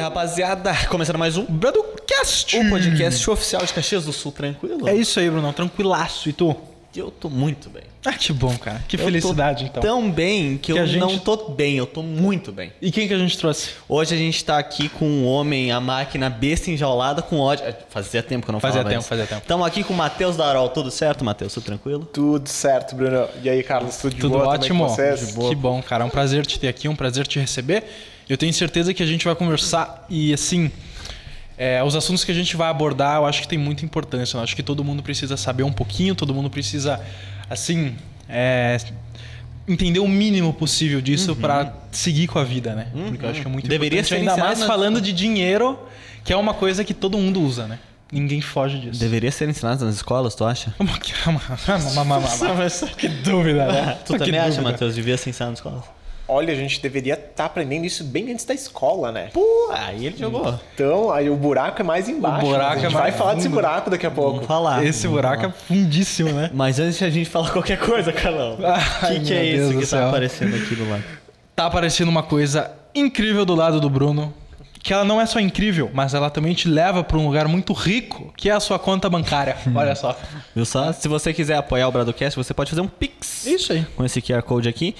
rapaziada. Começando mais um Bradocast! o podcast oficial de Caxias do Sul, tranquilo? É isso aí, Bruno. Tranquilaço. E tu? Eu tô muito bem. Ah, que bom, cara. Que Eu felicidade, tô então. Tão bem que, Que eu gente- não tô bem, eu tô muito bem. E quem que a gente trouxe? Hoje a gente tá aqui com um homem, a máquina besta enjaulada com ódio. É, Fazia tempo que eu não Fazia falava tempo, isso. fazia tempo. Estamos aqui com o Matheus Darol. Tudo certo, Matheus? Tudo tranquilo? Tudo certo, Bruno. E aí, Carlos, tudo de Tudo boa ótimo? também com vocês? Que bom, cara. É um prazer te ter aqui, um prazer te receber. Eu tenho certeza que a gente vai conversar e, assim, é, os assuntos que a gente vai abordar, eu acho que tem muita importância. Eu acho que todo mundo precisa saber um pouquinho, todo mundo precisa, assim, é, entender o mínimo possível disso pra seguir com a vida, né? Porque eu acho que é muito Deveria importante, ser ainda mais falando de dinheiro, que é uma coisa que todo mundo usa, né? Ninguém foge disso. Deveria ser ensinado nas escolas, tu acha? Que- que dúvida, né? Tu Que também acha. Matheus? Devia ser ensinado nas escolas? Olha, a gente deveria estar aprendendo isso bem antes da escola, né? Pô, aí ele jogou. Então, aí o buraco é mais embaixo. O buraco né? A gente é vai mais falar desse fundo. buraco daqui a pouco. Vamos falar. Esse buraco é fundíssimo, né? Mas antes de a gente falar qualquer coisa, Carlão, o que, que é Deus isso que tá céu. aparecendo aqui do lado? Tá aparecendo uma coisa incrível do lado do Bruno. Que ela não é só incrível, mas ela também te leva para um lugar muito rico, que é a sua conta bancária. Olha só. Viu só? Se você quiser apoiar o Bradocast, você pode fazer um Pix. Isso aí. Com esse QR Code aqui.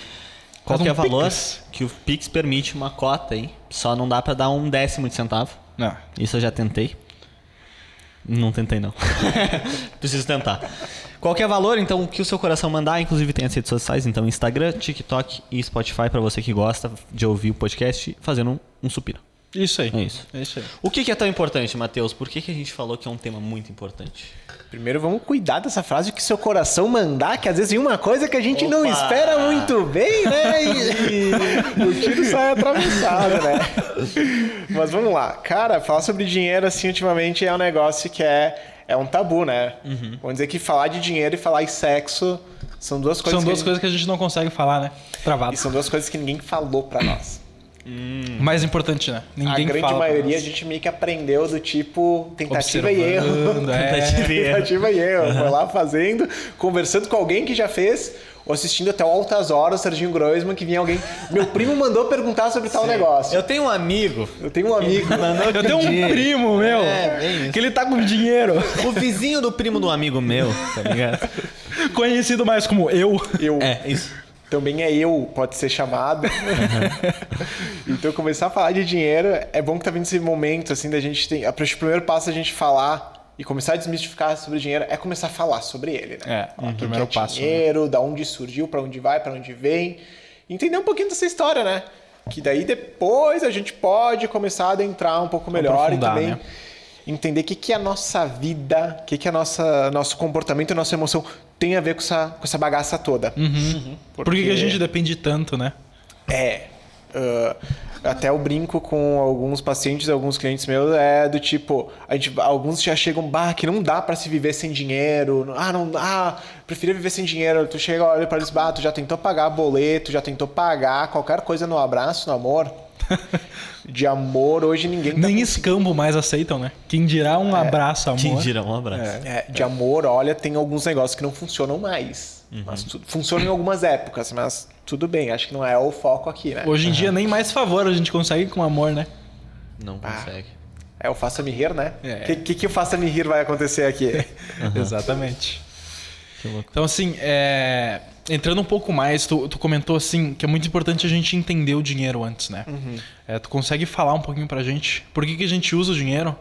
Faz Qualquer um valor Pix. que o Pix permite uma cota aí. Só não dá pra dar um décimo de centavo. Não. Isso eu já tentei. Não tentei, não. Preciso tentar. Qualquer valor, então, o que o seu coração mandar, inclusive tem as redes sociais, então Instagram, TikTok e Spotify pra você que gosta de ouvir o podcast fazendo um, um supino. Isso aí. É isso. É isso aí. O que, que é tão importante, Matheus? Por que, que a gente falou que é um tema muito importante? Primeiro, vamos cuidar dessa frase que seu coração mandar, que às vezes vem uma coisa que a gente não Opa! espera muito bem, né? E o tiro sai atravessado, né? Mas vamos lá. Cara, falar sobre dinheiro, assim, ultimamente é um negócio que é, é um tabu, né? Uhum. Vamos dizer que falar de dinheiro e falar em sexo são duas coisas São duas que a coisas que a gente não consegue falar, né? Travado. gente- E são duas coisas que ninguém falou pra nós. O mais importante, né? Ninguém a grande fala maioria a gente meio que aprendeu do tipo tentativa e erro. É. Tentativa e erro. Tentativa e erro. Foi lá fazendo, conversando com alguém que já fez, ou assistindo até o Altas Horas, Serginho Groisman, que vinha alguém. Meu primo mandou perguntar sobre tal negócio. Eu tenho um amigo. Eu tenho um amigo. Eu tenho um primo, meu, É, bem isso. que ele tá com dinheiro. O vizinho do primo do amigo meu, tá ligado? Conhecido mais como eu. Eu. É, isso. Também é eu, pode ser chamado. então, começar a falar de dinheiro, é bom que tá vindo esse momento, assim, da gente tem. O primeiro passo é a gente falar e começar a desmistificar sobre dinheiro é começar a falar sobre ele, né? É, Falar o primeiro que é passo, né? Dinheiro, da onde surgiu, pra onde vai, pra onde vem. Entender um pouquinho dessa história, né? Que daí depois a gente pode começar a adentrar um pouco melhor e também né? entender o que, que é a nossa vida, o que, que é a nossa, nosso comportamento, a nossa emoção tem a ver com essa, com essa bagaça toda. Uhum. Por que, a gente depende tanto, né? É. ah, até eu brinco com alguns pacientes, alguns clientes meus, é do tipo, a gente, alguns já chegam, bah, que não dá pra se viver sem dinheiro. Ah, não, ah, preferia viver sem dinheiro. Tu chega, olha para eles, bah, tu já tentou pagar boleto, já tentou pagar qualquer coisa no abraço, no amor. De amor, hoje ninguém tá Nem escambo mais aceitam, né? Quem dirá um abraço, amor. Quem gira um abraço. É, de amor, olha, tem alguns negócios que não funcionam mais. Mas tu, funcionam em algumas épocas, mas tudo bem, acho que não é o foco aqui, né? Hoje em dia, nem mais favor a gente consegue com amor, né? Não consegue. É o faça-me rir, né? O É. que, que, que o faça-me rir vai acontecer aqui? Exatamente. Que louco. Então, assim, é, entrando um pouco mais, tu, tu comentou assim que é muito importante a gente entender o dinheiro antes, né? É, tu consegue falar um pouquinho pra gente por que, que a gente usa o dinheiro?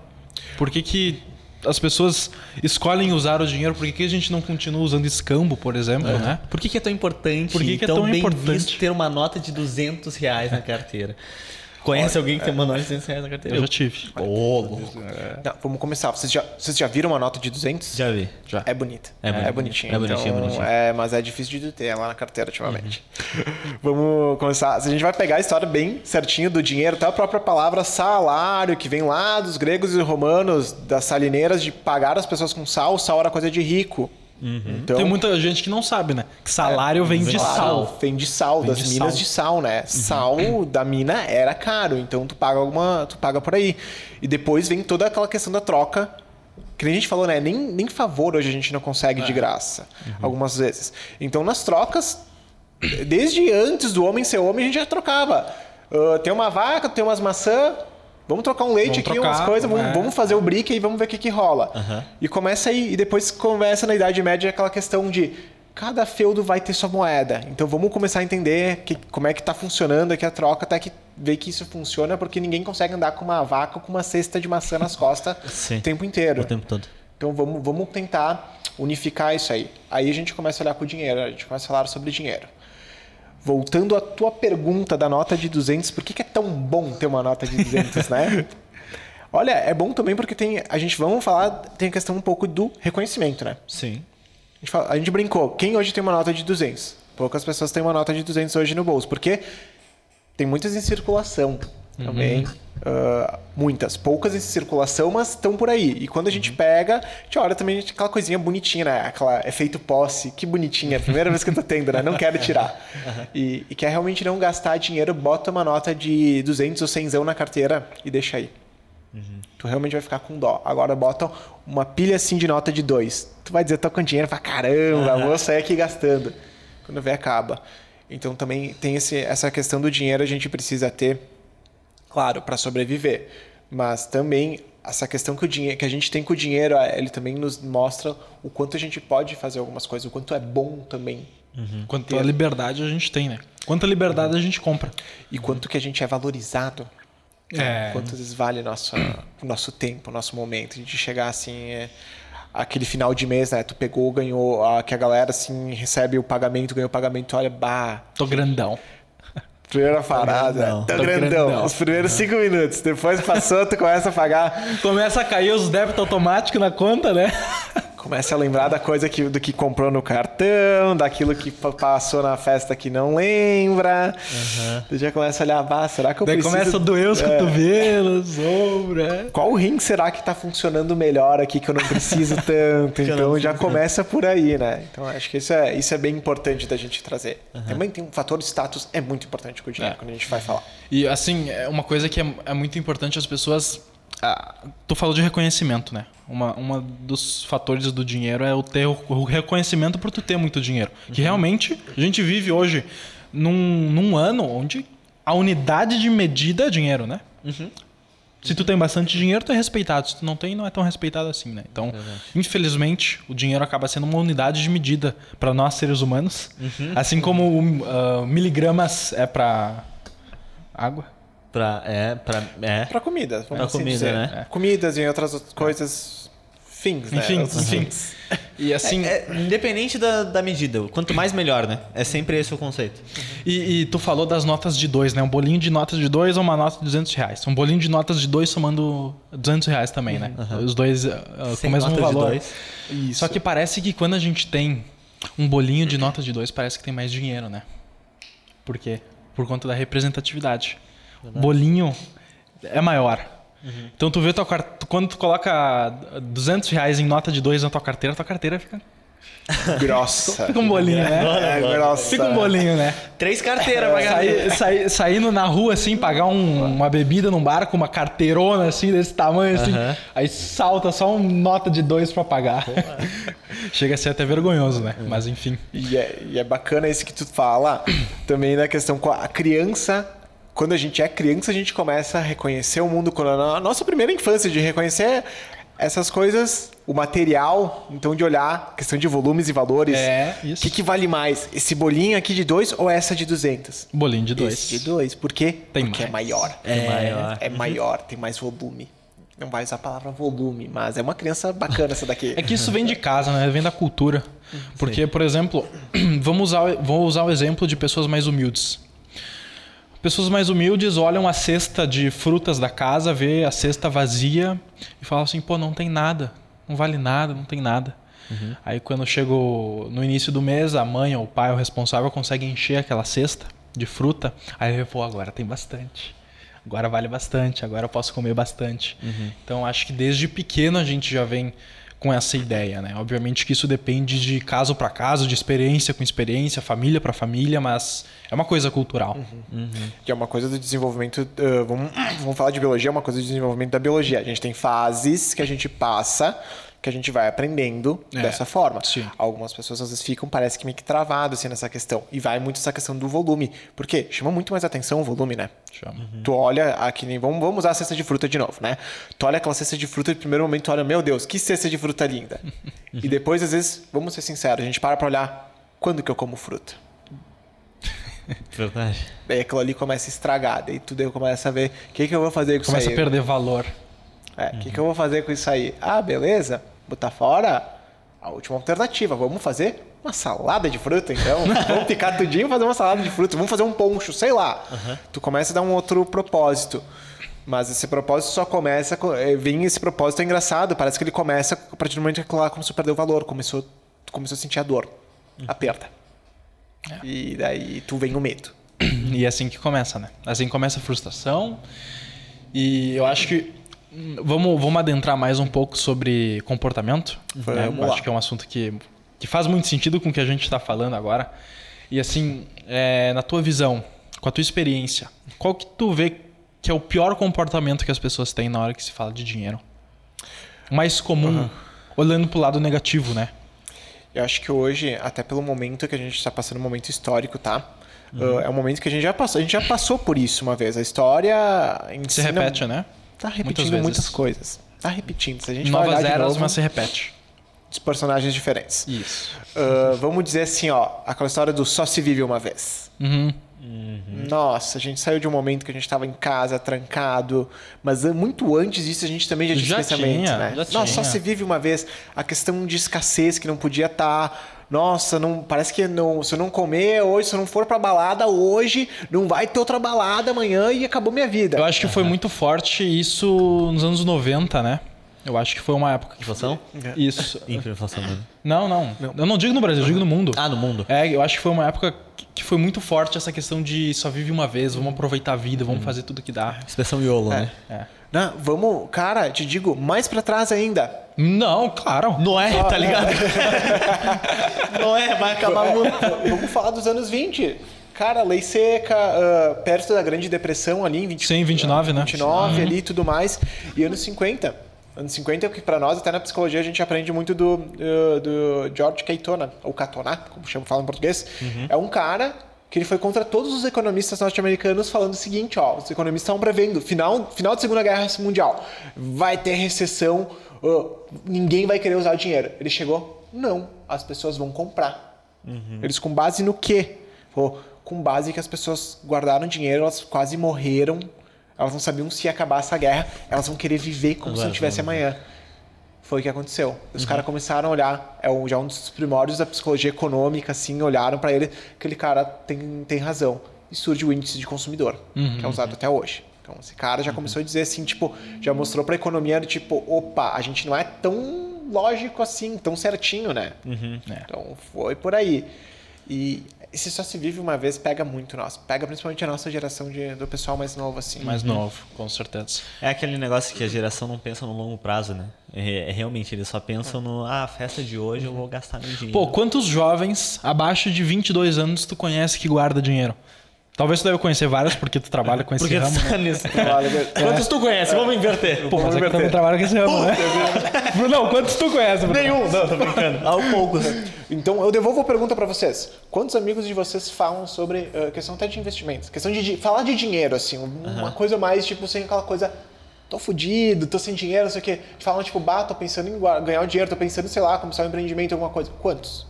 Por que, que as pessoas escolhem usar o dinheiro? Por que, que a gente não continua usando escambo, por exemplo, né? Por que, que é tão importante, Por que que é tão, tão bem importante? visto ter uma nota de 200 reais na carteira? Conhece alguém que tem uma nota de 200 reais na carteira? Eu já tive. Ô, louco. Não, vamos começar. Vocês já, vocês já viram uma nota de 200? Já vi. Já. É bonita. É bonita. bonitinha. É bonitinha, então, bonitinha. É, mas é difícil de ter lá na carteira ultimamente. vamos começar. Se a gente vai pegar a história bem certinho do dinheiro, até a própria palavra salário, que vem lá dos gregos e romanos, das salineiras, de pagar as pessoas com sal. Sal era coisa de rico. Então, Tem muita gente que não sabe, né? Que salário vem de Claro, sal. Vem de sal, Vem das de minas sal. de sal, né? Sal da mina era caro, então tu paga alguma, tu paga por aí. E depois vem toda aquela questão da troca. Que nem a gente falou, né? Nem, nem favor hoje a gente não consegue de graça, algumas vezes. Então nas trocas, desde antes do homem ser homem, a gente já trocava. Ah, tem uma vaca, tem umas maçãs, Vamos trocar um leite Vamos aqui, trocar, umas coisas, vamos, é. vamos fazer o brick e vamos ver o que, que rola. Aham. E começa aí, e depois começa na Idade Média aquela questão de cada feudo vai ter sua moeda. Então vamos começar a entender que, como é que tá funcionando aqui a troca, até que ver que isso funciona, porque ninguém consegue andar com uma vaca ou com uma cesta de maçã nas costas o tempo inteiro. O tempo todo. Então vamos, vamos tentar unificar isso aí. Aí a gente começa a olhar com o dinheiro, a gente começa a falar sobre dinheiro. Voltando à tua pergunta da nota de 200, por que, que é tão bom ter uma nota de 200, né? Olha, é bom também porque tem, a gente vamos falar, tem a questão um pouco do reconhecimento, né? Sim. A gente, fala- a gente brincou, quem hoje tem uma nota de 200? Poucas pessoas têm uma nota de 200 hoje no bolso, porque tem muitas em circulação também. ah, muitas. Poucas em circulação, mas estão por aí. E quando a gente pega, a gente olha também aquela coisinha bonitinha, né? Aquela efeito posse. Que bonitinha. É a primeira vez que eu tô tendo, né? Não quero tirar. E, e quer realmente não gastar dinheiro, bota uma nota de 200 ou 100 na carteira e deixa aí. Tu realmente vai ficar com dó. Agora bota uma pilha assim de nota de dois. Tu vai dizer, tô com dinheiro pra caramba, vou sair aqui gastando. Quando vê, acaba. Então também tem esse, essa questão do dinheiro, a gente precisa ter, claro, para sobreviver. Mas também essa questão que, o dinheiro, que a gente tem com o dinheiro, eh, ele também nos mostra o quanto a gente pode fazer algumas coisas, o quanto é bom também. Quanta liberdade a gente tem, né? Quanta liberdade a gente compra. E quanto que a gente é valorizado. É. Quanto vezes vale nosso, o nosso tempo, o nosso momento. A gente chegar assim, é, aquele final de mês, né? Tu pegou, ganhou, a, que a galera assim recebe o pagamento, ganhou o pagamento, olha, bah, Tô grandão. Primeira parada, grandão. tô Tô grandão. grandão. Os primeiros cinco minutos, depois passou, tu começa a pagar, Começa a cair os débitos automáticos na conta, né? Começa a lembrar da coisa que, do que comprou no cartão, daquilo que pa- passou na festa que não lembra. Tu já começa a olhar, bah, será que eu Daí preciso... começa a doer os É. cotovelos, ombra. qual rim será que tá funcionando melhor aqui que eu não preciso tanto? Então já começa por aí, né? Então acho que isso é, isso é bem importante da gente trazer. Também tem um fator de status, é muito importante com o dinheiro É. quando a gente vai falar. E assim, é uma coisa que é, é muito importante as pessoas. Ah, tu falou de reconhecimento, né? Uma, uma dos fatores do dinheiro é o ter o, o reconhecimento por tu ter muito dinheiro. Que realmente a gente vive hoje num, num ano onde a unidade de medida é dinheiro, né? Se tu tem bastante dinheiro, tu é respeitado. Se tu não tem, não é tão respeitado assim, né? Então, infelizmente, o dinheiro acaba sendo uma unidade de medida para nós seres humanos. Assim como ah, miligramas é para água. Pra, é, pra, é. Pra comida, vamos Pra assim comida, dizer. né? Comidas e outras coisas, fins, né? Enfim, Outros fins. E assim, É, é, independente da, da medida, quanto mais melhor, né? É sempre esse o conceito. e, e tu falou das notas de dois, né? Um bolinho de notas de dois ou uma nota de 200 reais. Um bolinho de notas de dois somando 200 reais também, né? Os dois ah, com o mesmo valor. Só que parece que quando a gente tem um bolinho de nota de dois, parece que tem mais dinheiro, né? Por quê? Por conta da representatividade. Bolinho é maior. Então tu vê tua quando tu coloca 200 reais em nota de dois na tua carteira, tua carteira fica, grossa. fica um bolinho, né? É, grossa. Fica um bolinho, né? Três carteiras pra galera. Sair, sair- saindo na rua, assim, pagar um- uma bebida num bar com uma carteirona, assim, desse tamanho, assim. Aí salta só uma nota de dois pra pagar. Chega a ser até vergonhoso, né? Mas enfim. E é, e é bacana isso que tu fala também na questão com a criança. Quando a gente é criança, a gente começa a reconhecer o mundo. Quando a nossa primeira infância, de reconhecer essas coisas, o material, então de olhar, questão de volumes e valores. É, O isso. que, que vale mais? Esse bolinho aqui de dois ou essa de 200? Bolinho de dois. Esse de dois. Por quê? Tem Porque é mais. maior. É maior. É maior, tem mais volume. Não vai usar a palavra volume, mas é uma criança bacana essa daqui. É que isso vem de casa, né? Vem da cultura. Porque, por exemplo, vamos usar, vou usar o exemplo de pessoas mais humildes. Pessoas mais humildes olham a cesta de frutas da casa, vê a cesta vazia e falam assim: pô, não tem nada, não vale nada, não tem nada. Aí quando chega no início do mês, a mãe ou o pai, o responsável, consegue encher aquela cesta de fruta. Aí ele pô, agora tem bastante. Agora vale bastante, agora eu posso comer bastante. Então acho que desde pequeno a gente já vem com essa ideia, né? Obviamente que isso depende de caso para caso, de experiência com experiência, família para família, mas é uma coisa cultural. Que é uma coisa do desenvolvimento. ah, vamos, vamos falar de biologia, é uma coisa do desenvolvimento da biologia. A gente tem fases que a gente passa que a gente vai aprendendo É, dessa forma. sim. Algumas pessoas às vezes ficam, parece que meio que travadas assim, nessa questão. E vai muito essa questão do volume. Porque chama muito mais atenção o volume, né? Chama. Tu olha aqui, vamos, vamos usar a cesta de fruta de novo, né? Tu olha aquela cesta de fruta e no primeiro momento tu olha, meu Deus, que cesta de fruta linda. e depois, às vezes, vamos ser sinceros, a gente para pra olhar quando que eu como fruta. Verdade. Daí aquilo ali começa a estragar, daí tu daí começa a ver o que, que eu vou fazer com Começa isso a aí. perder valor. É, o que, que eu vou fazer com isso aí? Ah, beleza, botar fora a última alternativa. Vamos fazer uma salada de fruta, então. vamos picar tudinho e fazer uma salada de fruta. Vamos fazer um poncho, sei lá. Tu começa a dar um outro propósito. Mas esse propósito só começa. com- eh, Vem esse propósito é engraçado. Parece que ele começa a partir do momento que lá começou a perder o valor. Começou, começou a sentir a dor. A perda. E daí tu vem o medo. E é assim que começa, né? Assim começa a frustração. E eu acho que. Vamos, vamos adentrar mais um pouco sobre comportamento. Né? Eu acho que é um assunto que, que faz muito sentido com o que a gente está falando agora. E assim, é, na tua visão, com a tua experiência, qual que tu vê que é o pior comportamento que as pessoas têm na hora que se fala de dinheiro? O mais comum, olhando pro lado negativo, né? Eu acho que hoje, até pelo momento que a gente está passando, um momento histórico, tá? Uh, é um momento que a gente já passou. A gente já passou por isso uma vez. A história Se ensina- repete, né? Tá repetindo muitas coisas. Tá repetindo. Se a gente Novas eras, novo, mas se repete. os personagens diferentes. Isso. Uh, vamos dizer assim, ó, aquela história do só se vive uma vez. Uhum. Nossa, a gente saiu de um momento que a gente estava em casa, trancado, mas muito antes disso a gente também já tinha Já pensamento, tinha, né? já Nossa, só tinha. se vive uma vez. A questão de escassez que não podia estar. Nossa, não, parece que não, se eu não comer hoje, se eu não for pra balada hoje, não vai ter outra balada amanhã e acabou minha vida. Eu acho que foi muito forte isso nos anos 90, né? Eu acho que foi uma época que. Inflação? Isso. Hiperinflação mesmo. Não, não, Eu não digo no Brasil, eu digo no mundo. Ah, no mundo. É, eu acho que foi uma época que- que foi muito forte essa questão de só vive uma vez, vamos aproveitar a vida, vamos fazer tudo que dá. Expressão YOLO, né? É. Não, vamos, cara, te digo, mais pra trás ainda. Não, claro. Não é, tá ligado? não é, vai acabar o mundo. Vamos falar dos anos 20. Cara, lei seca, ah, perto da Grande Depressão ali, em 20, Sim, 29, né? 29 ali e tudo mais. E anos 50. Anos 50 é o que pra nós, até na psicologia, a gente aprende muito do, do, do George Caetona, ou Catona, como chama, fala em português. É um cara que ele foi contra todos os economistas norte-americanos falando o seguinte, ó, os economistas estavam prevendo, final, final da Segunda Guerra Mundial, vai ter recessão, ninguém vai querer usar o dinheiro. Ele chegou, não, as pessoas vão comprar. Eles com base no quê? Com base que as pessoas guardaram dinheiro, elas quase morreram, elas não sabiam se ia acabar essa guerra, elas vão querer viver como se não tivesse vamos. amanhã. Foi o que aconteceu. Os caras começaram a olhar, é um- já um dos primórdios da psicologia econômica, assim, olharam para ele, aquele cara tem, tem razão. E surge o índice de consumidor, que é usado até hoje. Então, esse cara já começou a dizer assim, tipo, já mostrou para a economia, tipo, opa, a gente não é tão lógico assim, tão certinho, né? É. Então, foi por aí. E esse só se vive uma vez pega muito nós. Pega principalmente a nossa geração de, do pessoal mais novo, assim. Mais novo, com certeza. É aquele negócio que a geração não pensa no longo prazo, né? É, é realmente, eles só pensam no, ah, festa de hoje eu vou gastar meu dinheiro. Pô, quantos jovens abaixo de 22 anos tu conhece que guarda dinheiro? Talvez tu deve conhecer vários porque tu trabalha com esse Porque ramo. né? tá nisso. Olha, Quantos tu conhece? Vamos inverter. Pô, mas é que tu trabalha com esse ramo, né? Não, quantos tu conhece? Bruno? Nenhum, não, tô brincando. Ao poucos. Então, eu devolvo a pergunta para vocês. Quantos amigos de vocês falam sobre uh, questão até de investimentos? Questão de, di- falar de dinheiro, assim. um- Uma coisa mais, tipo, sem aquela coisa... Tô fudido, tô sem dinheiro, não sei o quê. Falam, tipo, bah, tô pensando em ganhar o dinheiro, tô pensando, sei lá, começar um empreendimento, alguma coisa. Quantos?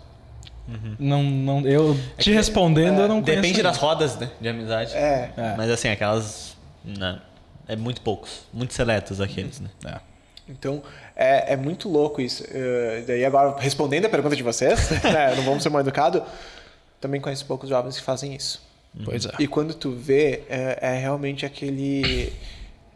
Não, não, eu te respondendo, eu não conheço. Depende das rodas, né? De amizade. É. É. Mas assim, aquelas. Não, é muito poucos. Muito seletos aqueles, né? É. Então, é, é muito louco isso. Uh, daí agora, respondendo a pergunta de vocês, né, não vamos ser mal educados, também conheço poucos jovens que fazem isso. Pois é. E quando tu vê, é, é realmente aquele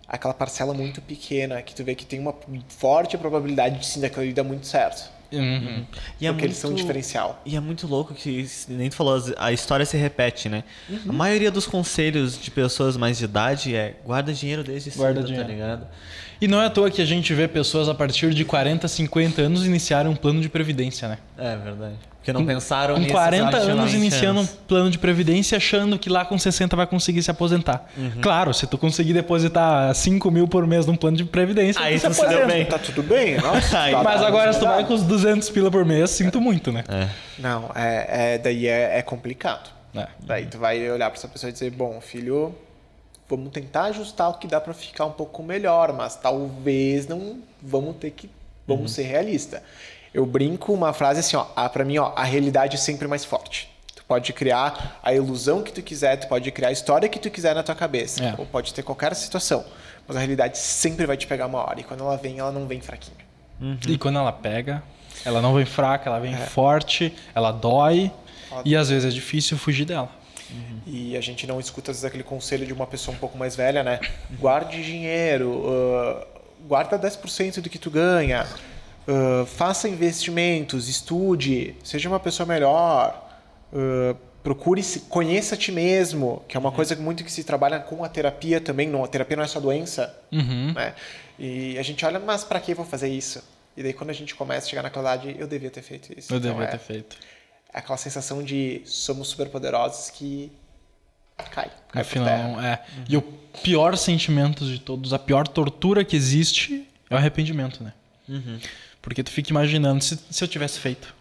aquela parcela muito pequena que tu vê que tem uma forte probabilidade de sim daquilo ali dar muito certo. Uhum. E é porque eles são um diferencial. E é muito louco que, nem tu falou, a história se repete, né? A maioria dos conselhos de pessoas mais de idade é guarda dinheiro desde Guarda cedo, dinheiro. tá ligado? E não é à toa que a gente vê pessoas a partir de 40, 50 anos iniciarem um plano de previdência, né? É verdade. Porque não pensaram Com nisso 40 sabe, tinha anos 20 iniciando um plano de previdência, achando que lá com 60 vai conseguir se aposentar. Uhum. Claro, se tu conseguir depositar 5 mil por mês num plano de previdência, Aí tu se deu aposenta. bem. Tá tudo bem? Nossa, Aí. tá- Mas tá- agora, se tu vai com os 200 pila por mês, sinto muito, né? É. Não, é, é- daí é, é complicado. É. Daí tu vai olhar pra essa pessoa e dizer, bom, filho, vamos tentar ajustar o que dá pra ficar um pouco melhor, mas talvez não vamos ter que vamos ser realista. Eu brinco uma frase assim, ó, ah, para mim, ó, a realidade é sempre mais forte. Tu pode criar a ilusão que tu quiser, tu pode criar a história que tu quiser na tua cabeça, É. ou pode ter qualquer situação, mas a realidade sempre vai te pegar uma hora e quando ela vem, ela não vem fraquinha. E quando ela pega, ela não vem fraca, ela vem forte, ela dói. Ela E às vezes é difícil fugir dela. E a gente não escuta às vezes aquele conselho de uma pessoa um pouco mais velha, né? Guarde dinheiro, ah, guarda 10% do que tu ganha, ah, faça investimentos, estude, seja uma pessoa melhor, ah, procure se conheça a ti mesmo, que é uma coisa muito que se trabalha com a terapia também, não, a terapia não é só doença, Uhum. né? E a gente olha, mas para que eu vou fazer isso? E daí quando a gente começa a chegar naquela idade, eu devia ter feito isso. Eu Então, devia é- ter feito. Aquela sensação de somos super poderosos que cai, cai No por terra. final, é. E o pior sentimento de todos, a pior tortura que existe é o arrependimento, né? Porque tu fica imaginando, se, se eu tivesse feito.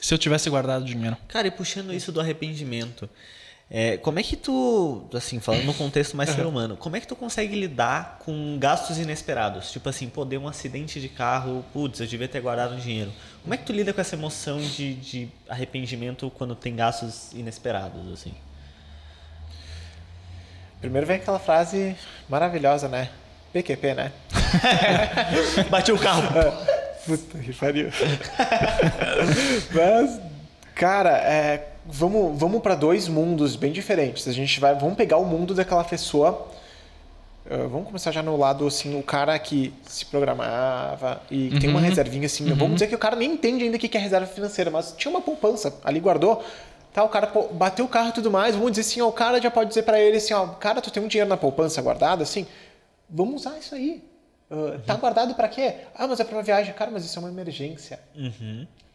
Se eu tivesse guardado dinheiro. Cara, e puxando isso do arrependimento, é, como é que tu, assim, falando no contexto mais ser humano, como é que tu consegue lidar com gastos inesperados? Tipo assim, pô, deu um acidente de carro, putz, eu devia ter guardado um dinheiro. Como é que tu lida com essa emoção de, de arrependimento quando tem gastos inesperados, assim? Primeiro vem aquela frase maravilhosa, né? PQP, né? Bati o carro. Puta que pariu. Mas, cara, é, vamos, vamos para dois mundos bem diferentes. A gente vai, vamos pegar o mundo daquela pessoa. ah, vamos começar já no lado assim, o cara que se programava e tem uma reservinha assim. Vamos dizer que o cara nem entende ainda o que é reserva financeira, mas tinha uma poupança ali guardou. Tá, o cara pô, bateu o carro e tudo mais. Vamos dizer assim, ó, o cara já pode dizer para ele assim, ó, cara, tu tem um dinheiro na poupança guardado, assim, vamos usar isso aí. Ah, Tá guardado para quê? Ah, mas é para uma viagem. Cara, mas isso é uma emergência.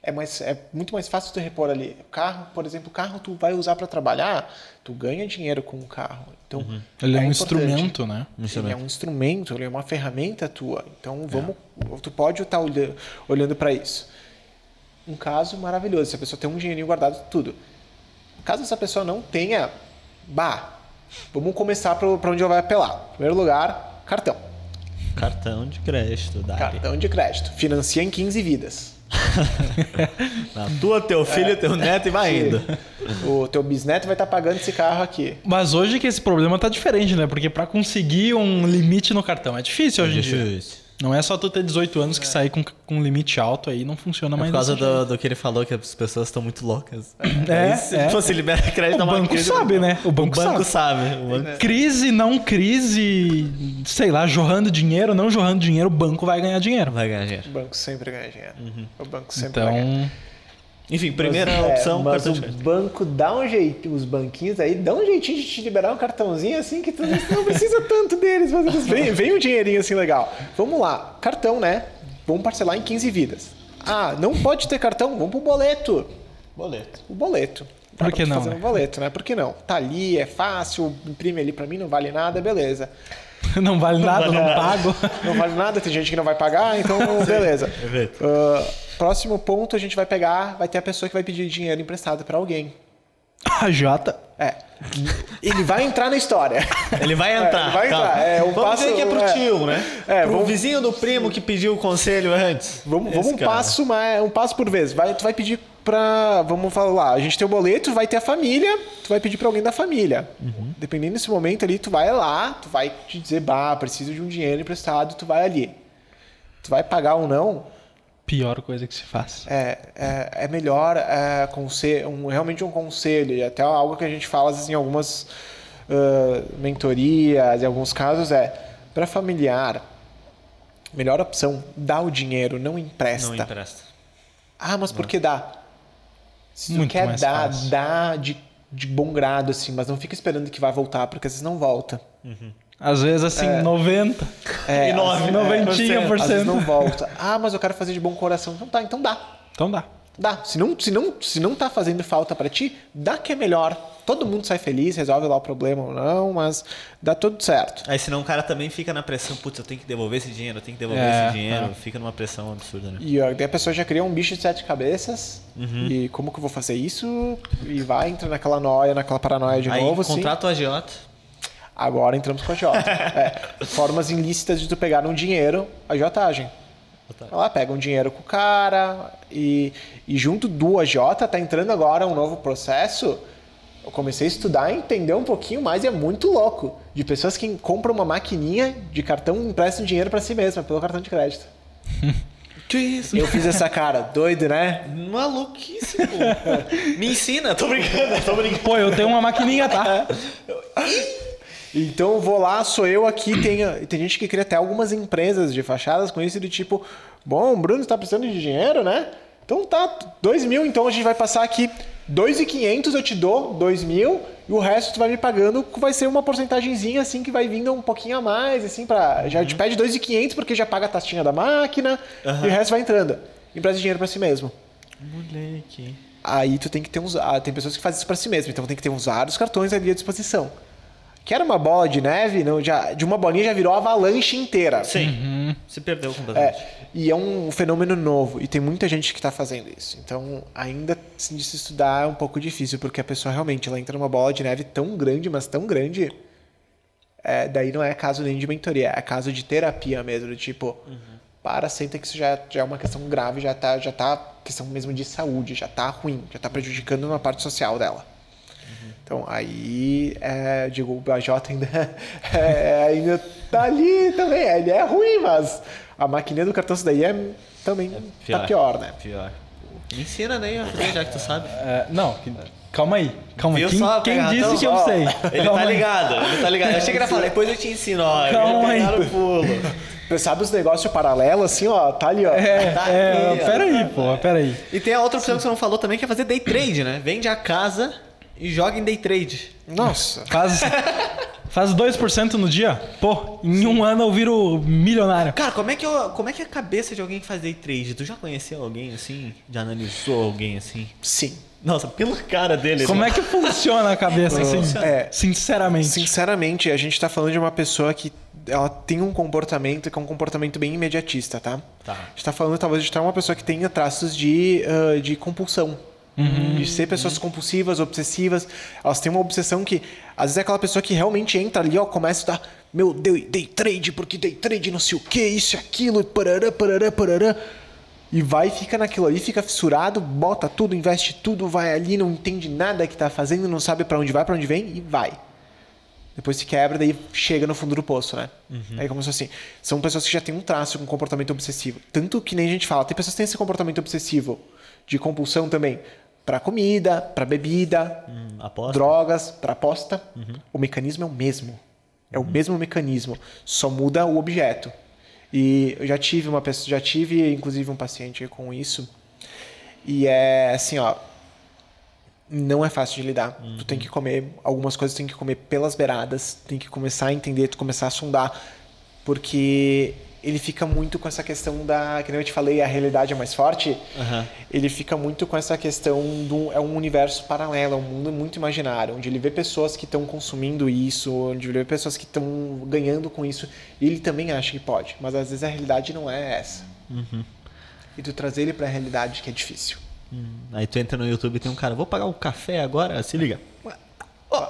É, mais, é muito mais fácil tu repor ali. O carro, por exemplo, o carro tu vai usar para trabalhar, tu ganha dinheiro com o carro. Então, Ele é, um importante. instrumento, né? Ele é um instrumento, ele é uma ferramenta tua. Então, vamos, tu pode estar olhando, olhando para isso. Um caso maravilhoso, se a pessoa tem um dinheirinho guardado, tudo. Caso essa pessoa não tenha, bah, vamos começar para onde ela vai apelar. Primeiro lugar, cartão. Cartão de crédito, Dari. Cartão de crédito. Financia em 15 vidas. Na tua, teu filho, teu neto e vai indo. O teu bisneto vai estar pagando esse carro aqui. Mas hoje que esse problema tá diferente, né? Porque pra conseguir um limite no cartão é difícil hoje em dia. Difícil. Não é só tu ter 18 anos que sair com, com um limite alto aí, não funciona É mais por causa do, do que ele falou, que as pessoas estão muito loucas. É, se é. você libera crédito, O é banco crise. sabe, né? O banco sabe. O banco- Crise, não crise, sei lá, jorrando dinheiro, não jorrando dinheiro, o banco vai ganhar dinheiro. Vai ganhar dinheiro. O banco sempre ganha dinheiro. O banco sempre vai ganhar. Enfim, primeira Mas, é, opção, mas cartão o crédito. banco dá um jeito, os banquinhos aí dão um jeitinho de te liberar um cartãozinho assim que tu não precisa tanto deles, mas eles vem, vem um dinheirinho assim legal. Vamos lá, cartão, né? Vamos parcelar em 15 vidas. Ah, não pode ter cartão, vamos pro boleto. Boleto. O boleto. Dá Por que não, Fazer né? um boleto, né? Por que não? Tá ali, é fácil, imprime ali pra mim, não vale nada, beleza. não vale nada, vale não nada. pago. Não vale nada, tem gente que não vai pagar, então beleza. Perfeito. Ah, próximo ponto, a gente vai pegar, vai ter a pessoa que vai pedir dinheiro emprestado pra alguém. A Jota. É. Ele vai entrar na história. Ele vai entrar. ele vai entrar, é, um vamos passo- dizer que é pro é. tio, né? É, pro vamos- vizinho do primo que pediu o conselho antes. Vamos, vamos um cara. passo mais, um passo por vez. Vai, tu vai pedir pra. Vamos falar lá, a gente tem o boleto, vai ter a família, tu vai pedir pra alguém da família. Dependendo desse momento ali, tu vai lá, tu vai te dizer, bah, preciso de um dinheiro emprestado, tu vai ali. Tu vai pagar ou não, Pior coisa que se faz. é, é, é melhor é, conselho, um, realmente um conselho, e até algo que a gente fala assim, em algumas ah, mentorias, em alguns casos, é para familiar, melhor opção, dá o dinheiro, não empresta. Não empresta. Ah, mas por que dá? Se tu Muito quer mais dar, fácil. dá de, de bom grado, assim, mas não fica esperando que vai voltar, porque às vezes não volta. Às vezes, assim, 90. É, E nove, às- noventinha é, por Às vezes cento. não volta. Ah, mas eu quero fazer de bom coração. Então tá, então dá. Então dá. Dá. Se não, se não, se não tá fazendo falta para ti, dá que é melhor. Todo mundo sai feliz, resolve lá o problema ou não, mas dá tudo certo. Aí senão o cara também fica na pressão, putz, eu tenho que devolver esse dinheiro, eu tenho que devolver É, esse dinheiro, é. fica numa pressão absurda, né? E daí a pessoa já cria um bicho de sete cabeças. Uhum. E como que eu vou fazer isso? E vai, entra naquela noia, naquela paranoia de Aí novo, assim. contrata o agiota. Agora entramos com a agiota. é, formas ilícitas de tu pegar um dinheiro, agiotagem. Vai lá, pega um dinheiro com o cara e, e junto do agiota tá entrando agora um novo processo. Eu comecei a estudar e entender um pouquinho mais e é muito louco. De pessoas que compram uma maquininha de cartão e emprestam dinheiro para si mesma pelo cartão de crédito. Que isso? Eu fiz essa cara, doido, né? Maluquíssimo. Me ensina, tô brincando, tô brincando. Pô, eu tenho uma maquininha, tá? Então vou lá, sou eu aqui, tem, tem gente que cria até algumas empresas de fachadas com isso de tipo, bom, Bruno, tá precisando de dinheiro, né? Então tá, 2 mil, então a gente vai passar aqui 2.500 eu te dou, 2 mil, e o resto tu vai me pagando, que vai ser uma porcentagemzinha assim que vai vindo um pouquinho a mais, assim, para Já te pede 2.500 porque já paga a taxinha da máquina, e o resto vai entrando. Empresta dinheiro para si mesmo. Moleque. Aí tu tem que ter uns. ah, tem pessoas que fazem isso pra si mesmo, então tem que ter uns vários cartões ali à disposição. Que era uma bola de neve, não, já, de uma bolinha já virou avalanche inteira. Sim. Se perdeu completamente. É, e é um fenômeno novo, e tem muita gente que está fazendo isso. Então, ainda assim, de se estudar é um pouco difícil, porque a pessoa realmente ela entra numa bola de neve tão grande, mas tão grande. é, daí não é caso nem de mentoria, é caso de terapia mesmo, do tipo, para, senta que isso já, já é uma questão grave, já tá, já tá questão mesmo de saúde, já tá ruim, já tá prejudicando uma parte social dela. Então, aí, é, digo, o BJ ainda, é, ainda tá ali também. Ele é ruim, mas a maquininha do cartão isso daí é também tá pior, né? Pior. Me ensina né, a já que tu sabe. É, não, calma aí. Calma aí. Quem, só, quem disse que eu Ó, sei? Ele Calma tá aí. ligado, ele tá ligado. Eu achei que ele ia falar, depois eu te ensino, ó. Calma aí. no pulo. Você sabe os negócios paralelos, assim, ó, tá ali, ó. É, Tá é, ó. peraí, pô, peraí. E tem a outra opção que você não falou também, que é fazer day trade, né? Vende a casa e joga em day trade. Nossa. Faz, faz 2% no dia? Pô, em um ano eu viro milionário. Cara, como é, que eu, como é que é a cabeça de alguém que faz day trade? Tu já conheceu alguém assim? Já analisou alguém assim? Sim. Nossa, pela cara dele. Como é que funciona a cabeça assim? É. Sinceramente. Sinceramente, a gente tá falando de uma pessoa que ela tem um comportamento que é um comportamento bem imediatista, tá? Tá. A gente tá falando talvez de estar uma pessoa que tenha traços de, ah, de compulsão. De ser pessoas compulsivas, obsessivas. Elas têm uma obsessão que, às vezes, é aquela pessoa que realmente entra ali, ó, começa a dar, meu Deus, day trade, porque day trade não sei o que, isso e aquilo, e parará, parará, parará. E vai, fica naquilo ali, fica fissurado, bota tudo, investe tudo, vai ali, não entende nada que tá fazendo, não sabe para onde vai, para onde vem e vai. Depois se quebra, daí chega no fundo do poço, né? Aí começou assim. São pessoas que já têm um traço com comportamento obsessivo. Tanto que nem a gente fala, tem pessoas que têm esse comportamento obsessivo de compulsão também. Pra comida, pra bebida, Hum, drogas, pra aposta. O mecanismo é o mesmo. É o mesmo mecanismo, só muda o objeto. E eu já tive uma pessoa, já tive inclusive um paciente com isso. E é assim, ó, não é fácil de lidar. Tu tem que comer, algumas coisas tem que comer pelas beiradas, tem que começar a entender, tu começar a sondar, porque ele fica muito com essa questão da, que nem eu te falei, a realidade é mais forte. Aham. Ele fica muito com essa questão do é um universo paralelo, é um mundo muito imaginário, onde ele vê pessoas que estão consumindo isso, onde ele vê pessoas que estão ganhando com isso, e ele também acha que pode, mas às vezes a realidade não é essa. E tu trazer ele para a realidade que é difícil. Hum, Aí tu entra no YouTube e tem um cara, vou pagar o café agora? Se liga.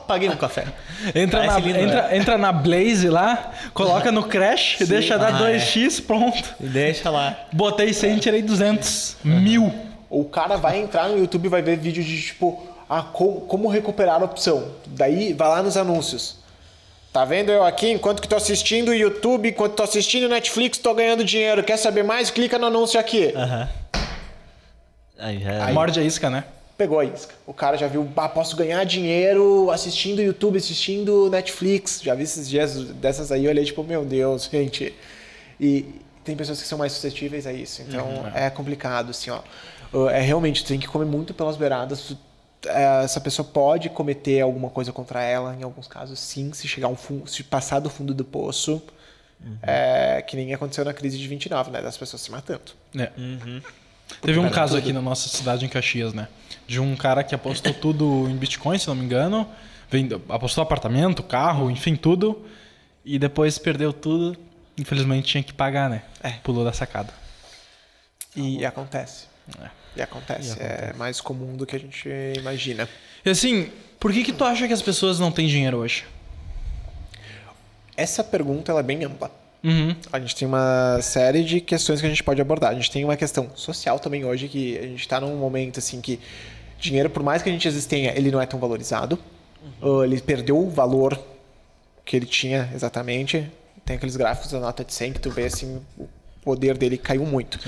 Paguei um café. Entra na, Parece lindo, né? entra, entra na Blaze lá, coloca no Crash, deixa dar Ah, é. 2x, pronto. E deixa lá. Botei 100, tirei 200. Mil. O cara vai entrar no YouTube e vai ver vídeo de tipo, ah, como, como recuperar a opção. Daí vai lá nos anúncios. Tá vendo eu aqui, enquanto que tô assistindo o YouTube, enquanto tô assistindo o Netflix, tô ganhando dinheiro. Quer saber mais? Clica no anúncio aqui. Aham. Aí já é. Morde a isca, né? Pegou a isca. O cara já viu, ah, posso ganhar dinheiro assistindo YouTube, assistindo Netflix. Já vi esses dias dessas aí, eu olhei tipo, meu Deus, gente. E tem pessoas que são mais suscetíveis a isso. Então é complicado, assim, ó. É realmente, tem que comer muito pelas beiradas. É, essa pessoa pode cometer alguma coisa contra ela, em alguns casos, sim, se chegar um fundo, se passar do fundo do poço. É, que nem aconteceu na crise de 29, né? Das pessoas se matando. É. Teve um caso tudo. aqui na nossa cidade, em Caxias, né? De um cara que apostou tudo em Bitcoin, se não me engano. Apostou apartamento, carro, enfim, tudo. E depois perdeu tudo. Infelizmente tinha que pagar, né? É. Pulou da sacada. E acontece. É. E acontece. É mais comum do que a gente imagina. E assim, por que que tu acha que as pessoas não têm dinheiro hoje? Essa pergunta ela é bem ampla. Uhum. A gente tem uma série de questões que a gente pode abordar. A gente tem uma questão social também hoje, que a gente está num momento assim que dinheiro, por mais que a gente tenha, ele não é tão valorizado. Uh, Ele perdeu o valor que ele tinha exatamente. Tem aqueles gráficos da nota de 100 que tu vê assim, o poder dele caiu muito.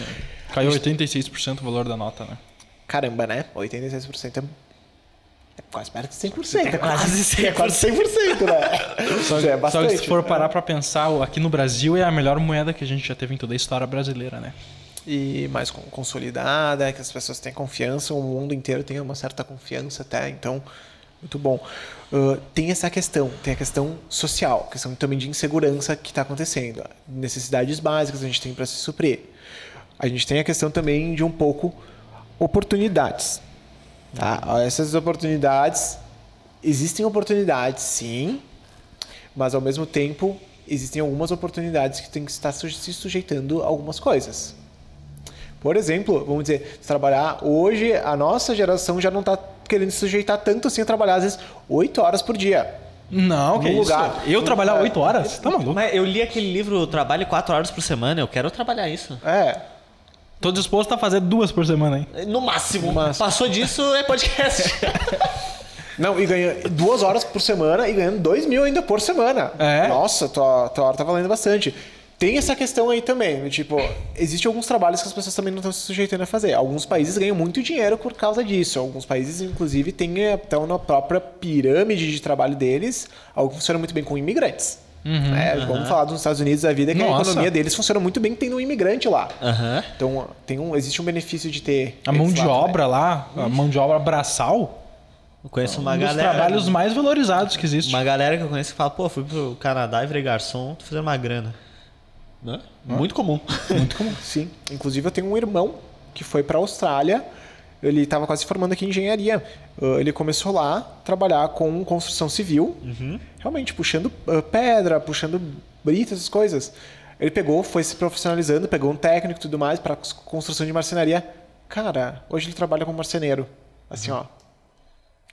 Caiu 86% o valor da nota, né? Caramba, né? 86% é é quase perto de 100%. É quase 100%. É quase 100%, né? Só, Já é só bastante. que se for parar pra pensar, aqui no Brasil é a melhor moeda que a gente já teve em toda a história brasileira, né? e mais con- consolidada, que as pessoas têm confiança, o mundo inteiro tem uma certa confiança até, então, muito bom. Uh, tem essa questão, tem a questão social, questão também de insegurança que está acontecendo, necessidades básicas a gente tem para se suprir. A gente tem a questão também de um pouco oportunidades. Tá? Essas oportunidades, existem oportunidades sim, mas ao mesmo tempo existem algumas oportunidades que tem que estar se sujeitando a algumas coisas. Por exemplo, vamos dizer, se trabalhar hoje, a nossa geração já não está querendo se sujeitar tanto assim a trabalhar, às vezes, 8 horas por dia. Não, que No isso? lugar. Eu No trabalhar lugar. 8 horas? Tá maluco? Mas eu li aquele livro Trabalhe 4 horas por semana, eu quero trabalhar isso. É, Tô disposto a fazer duas por semana, hein? No máximo. No máximo. Passou disso é podcast. Não, e ganha duas horas por semana e ganhando dois mil ainda por semana. É? Nossa, tua, tua hora tá valendo bastante. Tem essa questão aí também, tipo, existem alguns trabalhos que as pessoas também não estão se sujeitando a fazer. Alguns países ganham muito dinheiro por causa disso. Alguns países, inclusive, têm, eh, estão na própria pirâmide de trabalho deles, algo que funciona muito bem com imigrantes. É, Vamos falar dos Estados Unidos da vida, que a Nossa. economia deles funciona muito bem tendo um imigrante lá. Aham. Então, tem um, existe um benefício de ter. A mão de lá obra lá, a mão de obra braçal, Eu conheço uma um dos galera. trabalhos mais valorizados que existe. Uma galera que eu conheço que fala, pô, fui pro Canadá e virei garçom, tô fazendo uma grana. Né? Muito comum. Muito comum. Sim. Inclusive, eu tenho um irmão que foi para a Austrália. Ele estava quase se formando aqui em engenharia. Uh, ele começou lá a trabalhar com construção civil, realmente puxando uh, pedra, puxando brita, essas coisas. Ele pegou, foi se profissionalizando, pegou um técnico e tudo mais para construção de marcenaria. Cara, hoje ele trabalha como marceneiro. Assim, ó.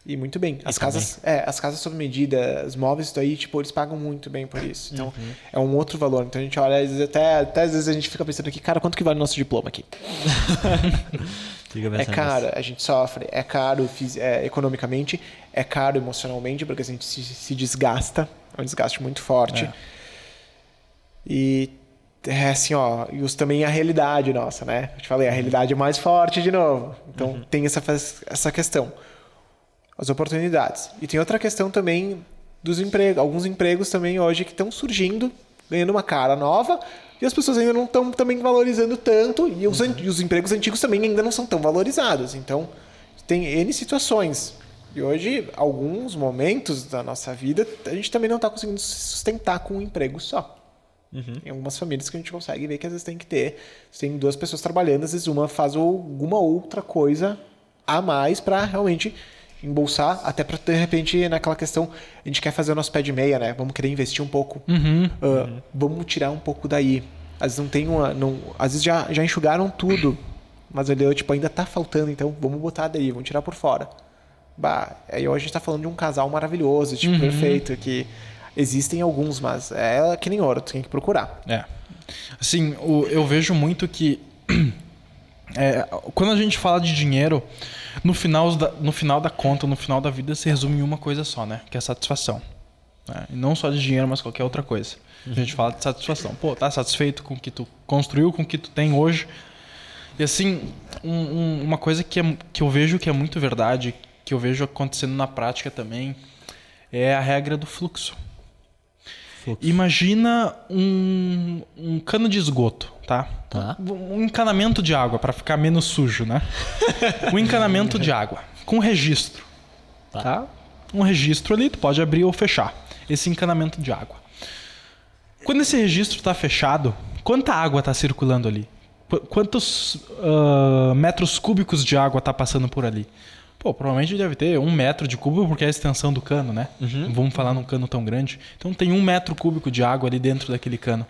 E muito bem. As tá casas, é, as casas sob medida, os móveis isso daí, tipo, eles pagam muito bem por isso. Então, é um outro valor. Então a gente olha, às vezes, até, até às vezes a gente fica pensando aqui, cara, quanto que vale o nosso diploma aqui? É caro, a gente sofre, é caro é, economicamente, é caro emocionalmente, porque a gente se, se desgasta, é um desgaste muito forte. É. E é assim, ó, e os, também a realidade nossa, né? Eu te falei, a realidade é mais forte de novo. Então tem essa, essa questão. As oportunidades. E tem outra questão também dos empregos. Alguns empregos também hoje que estão surgindo, ganhando uma cara nova, e as pessoas ainda não estão também valorizando tanto, e os, an- e os empregos antigos também ainda não são tão valorizados. Então, tem N situações. E hoje, alguns momentos da nossa vida, a gente também não está conseguindo se sustentar com um emprego só. Em algumas famílias que a gente consegue ver que às vezes tem que ter. Tem duas pessoas trabalhando, às vezes uma faz alguma outra coisa a mais para realmente embolsar, até para de repente naquela questão, a gente quer fazer o nosso pé de meia, né? Vamos querer investir um pouco. Ah, Vamos tirar um pouco daí. Às vezes não tem uma. Não, às vezes já, já enxugaram tudo. Mas olha, tipo, ainda tá faltando, então vamos botar daí, vamos tirar por fora. Bah, aí hoje a gente tá falando de um casal maravilhoso, tipo, perfeito, que existem alguns, mas é que nem ouro, tu tem que procurar. É. Assim, eu vejo muito que é, quando a gente fala de dinheiro, no final, da, no final da conta, no final da vida, se resume em uma coisa só, né? Que é satisfação. né? E não só de dinheiro, mas qualquer outra coisa. A gente fala de satisfação. Pô, tá satisfeito com o que tu construiu, com o que tu tem hoje. E assim, um- um- uma coisa que, é- que eu vejo que é muito verdade, que eu vejo acontecendo na prática também, é a regra do fluxo. Imagina um, um cano de esgoto, tá? Tá. Um encanamento de água, para ficar menos sujo, né? um encanamento de água, com registro, tá. Um registro ali, tu pode abrir ou fechar esse encanamento de água. Quando esse registro está fechado, quanta água está circulando ali? Qu- quantos ah, metros cúbicos de água tá passando por ali? Pô, provavelmente deve ter um metro de cúbico porque é a extensão do cano, né? Vamos falar num cano tão grande. Então tem um metro cúbico de água ali dentro daquele cano.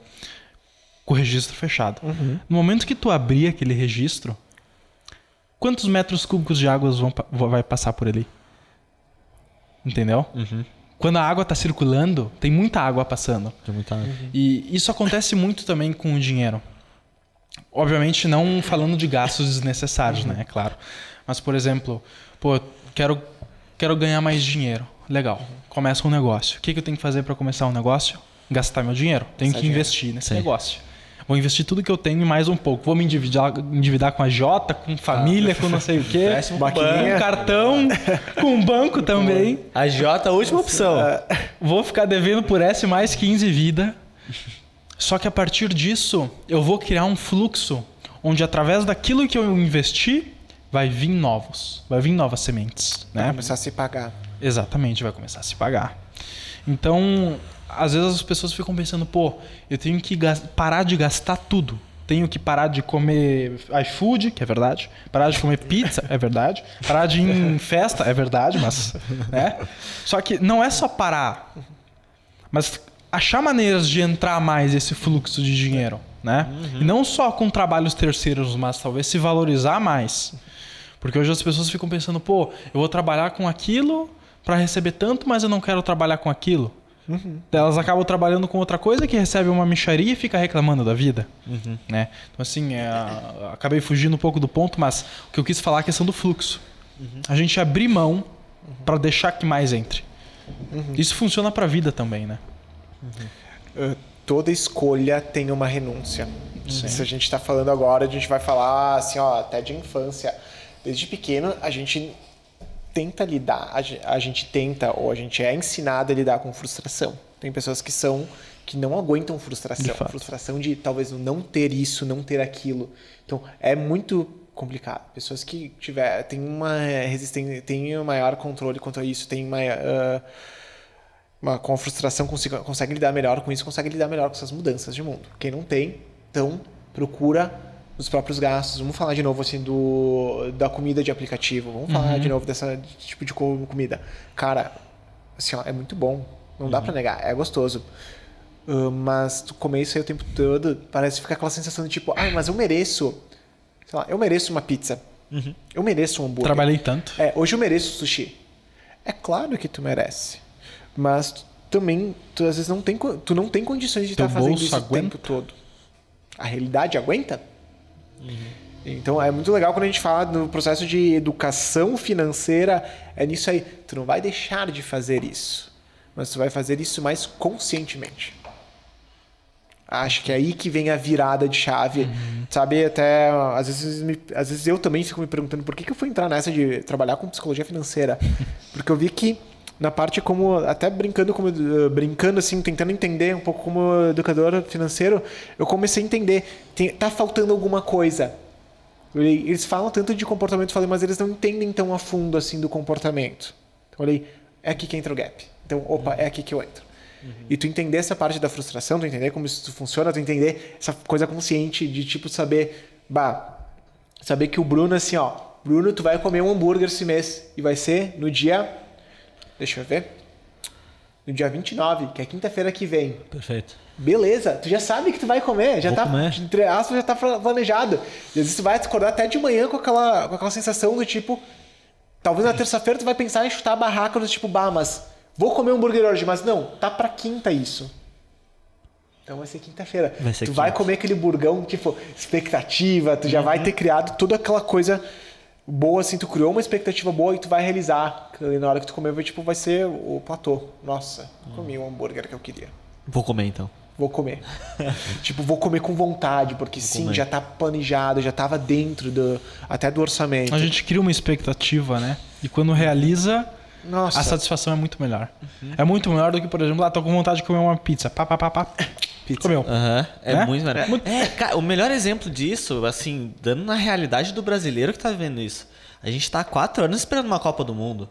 Com o registro fechado. No momento que tu abrir aquele registro, quantos metros cúbicos de água vão, vai passar por ali? Entendeu? Quando a água está circulando, tem muita água passando. Tem muita água. E isso acontece muito também com o dinheiro. Obviamente não falando de gastos desnecessários, né? É claro. Mas, por exemplo, pô, quero, quero ganhar mais dinheiro. Legal. Começa um negócio. O que, que eu tenho que fazer para começar um negócio? Gastar meu dinheiro. Tenho Gastar que dinheiro. investir nesse Sim. negócio. Vou investir tudo que eu tenho e mais um pouco. Vou me endividar, endividar com a Jota, com família, com não sei o quê. Com banco. cartão, com banco também. A J, a última opção. Vou ficar devendo por S mais 15 vida. Só que a partir disso, eu vou criar um fluxo onde através daquilo que eu investi, vai vir novos, vai vir novas sementes, Vai né? começar a se pagar. Exatamente, vai começar a se pagar. Então, às vezes as pessoas ficam pensando, pô, eu tenho que parar de gastar tudo. Tenho que parar de comer iFood, que é verdade. Parar de comer pizza, é verdade. Parar de ir em festa, é verdade, mas. Né? Só que não é só parar, mas achar maneiras de entrar mais esse fluxo de dinheiro. Né? E não só com trabalhos terceiros, mas talvez se valorizar mais. Porque hoje as pessoas ficam pensando, pô, eu vou trabalhar com aquilo para receber tanto, mas eu não quero trabalhar com aquilo. Elas acabam trabalhando com outra coisa que recebe uma micharia e fica reclamando da vida. Né? Então, assim, é, acabei fugindo um pouco do ponto, mas o que eu quis falar é a questão do fluxo. A gente abrir mão para deixar que mais entre. Isso funciona para a vida também, né? Uh, toda escolha tem uma renúncia. Se a gente está falando agora, a gente vai falar assim, ó, até de infância. Desde pequeno, a gente tenta lidar, a ge- a gente tenta ou a gente é ensinado a lidar com frustração. Tem pessoas que são que não aguentam De frustração, fato. frustração de talvez não ter isso, não ter aquilo. Então é muito complicado. Pessoas que tiver tem uma resistência, tem um maior controle contra isso, tem uma ah, uma, com a frustração consegue, consegue lidar melhor com isso, consegue lidar melhor com essas mudanças de mundo. Quem não tem, então procura os próprios gastos. Vamos falar de novo assim do da comida de aplicativo. Vamos falar de novo dessa tipo de co- comida. Cara, assim, ó, é muito bom. Não dá pra negar, é gostoso. Ah, mas tu comer isso aí o tempo todo, parece ficar aquela sensação de tipo, ai, mas eu mereço. Sei lá, eu mereço uma pizza. Eu mereço um hambúrguer. Trabalhei tanto. É, hoje eu mereço sushi. É claro que tu merece. Mas tu também, tu às vezes não tem, tu não tem condições de estar fazendo bolso isso aguenta? o tempo todo. A realidade aguenta? Então é muito legal quando a gente fala no processo de educação financeira, é nisso aí. Tu não vai deixar de fazer isso, mas tu vai fazer isso mais conscientemente. Acho que é aí que vem a virada de chave. Sabe, até às vezes, me- às vezes eu também fico me perguntando por que, que eu fui entrar nessa de trabalhar com psicologia financeira. Porque eu vi que na parte como até brincando como eh, brincando assim, tentando entender um pouco como educador financeiro, eu comecei a entender, tem, tá faltando alguma coisa. Eles falam tanto de comportamento, falei, mas eles não entendem tão a fundo assim do comportamento. Então olhei, é aqui que entra o gap. Então, opa, é aqui que eu entro. E tu entender essa parte da frustração, tu entender como isso funciona, tu entender essa coisa consciente de tipo saber, bah, saber que o Bruno assim, ó, Bruno, tu vai comer um hambúrguer esse mês e vai ser no dia Deixa eu ver. No dia 29, que é quinta-feira que vem. Perfeito. Beleza, tu já sabe que tu vai comer, já Vou tá, comer. entre aspas, já tá planejado. E às vezes tu vai acordar até de manhã com aquela, com aquela sensação do tipo, talvez na terça-feira tu vai pensar em chutar a barraca do tipo, bah, mas vou comer um hambúrguer hoje, mas não, tá pra quinta isso. Então vai ser quinta-feira. Vai Tu vai quinta. comer aquele burgão, tipo, expectativa, tu já Uhum. vai ter criado toda aquela coisa boa, assim, tu criou uma expectativa boa e tu vai realizar. E na hora que tu comer, vai, tipo, vai ser o platô. Nossa, comi o hambúrguer que eu queria. Vou comer então. Vou comer. tipo, vou comer com vontade, porque sim, comer. já tá planejado, já tava dentro do, até do orçamento. A gente cria uma expectativa, né? E quando realiza, Nossa, a satisfação é muito melhor. É muito melhor do que, por exemplo, lá, tô com vontade de comer uma pizza. Pá, pá, pá, pá. pizza. Comeu. Aham, é Né? muito melhor. É, cara, o melhor exemplo disso, assim, dando na realidade do brasileiro que tá vivendo isso. A gente tá há quatro anos esperando uma Copa do Mundo.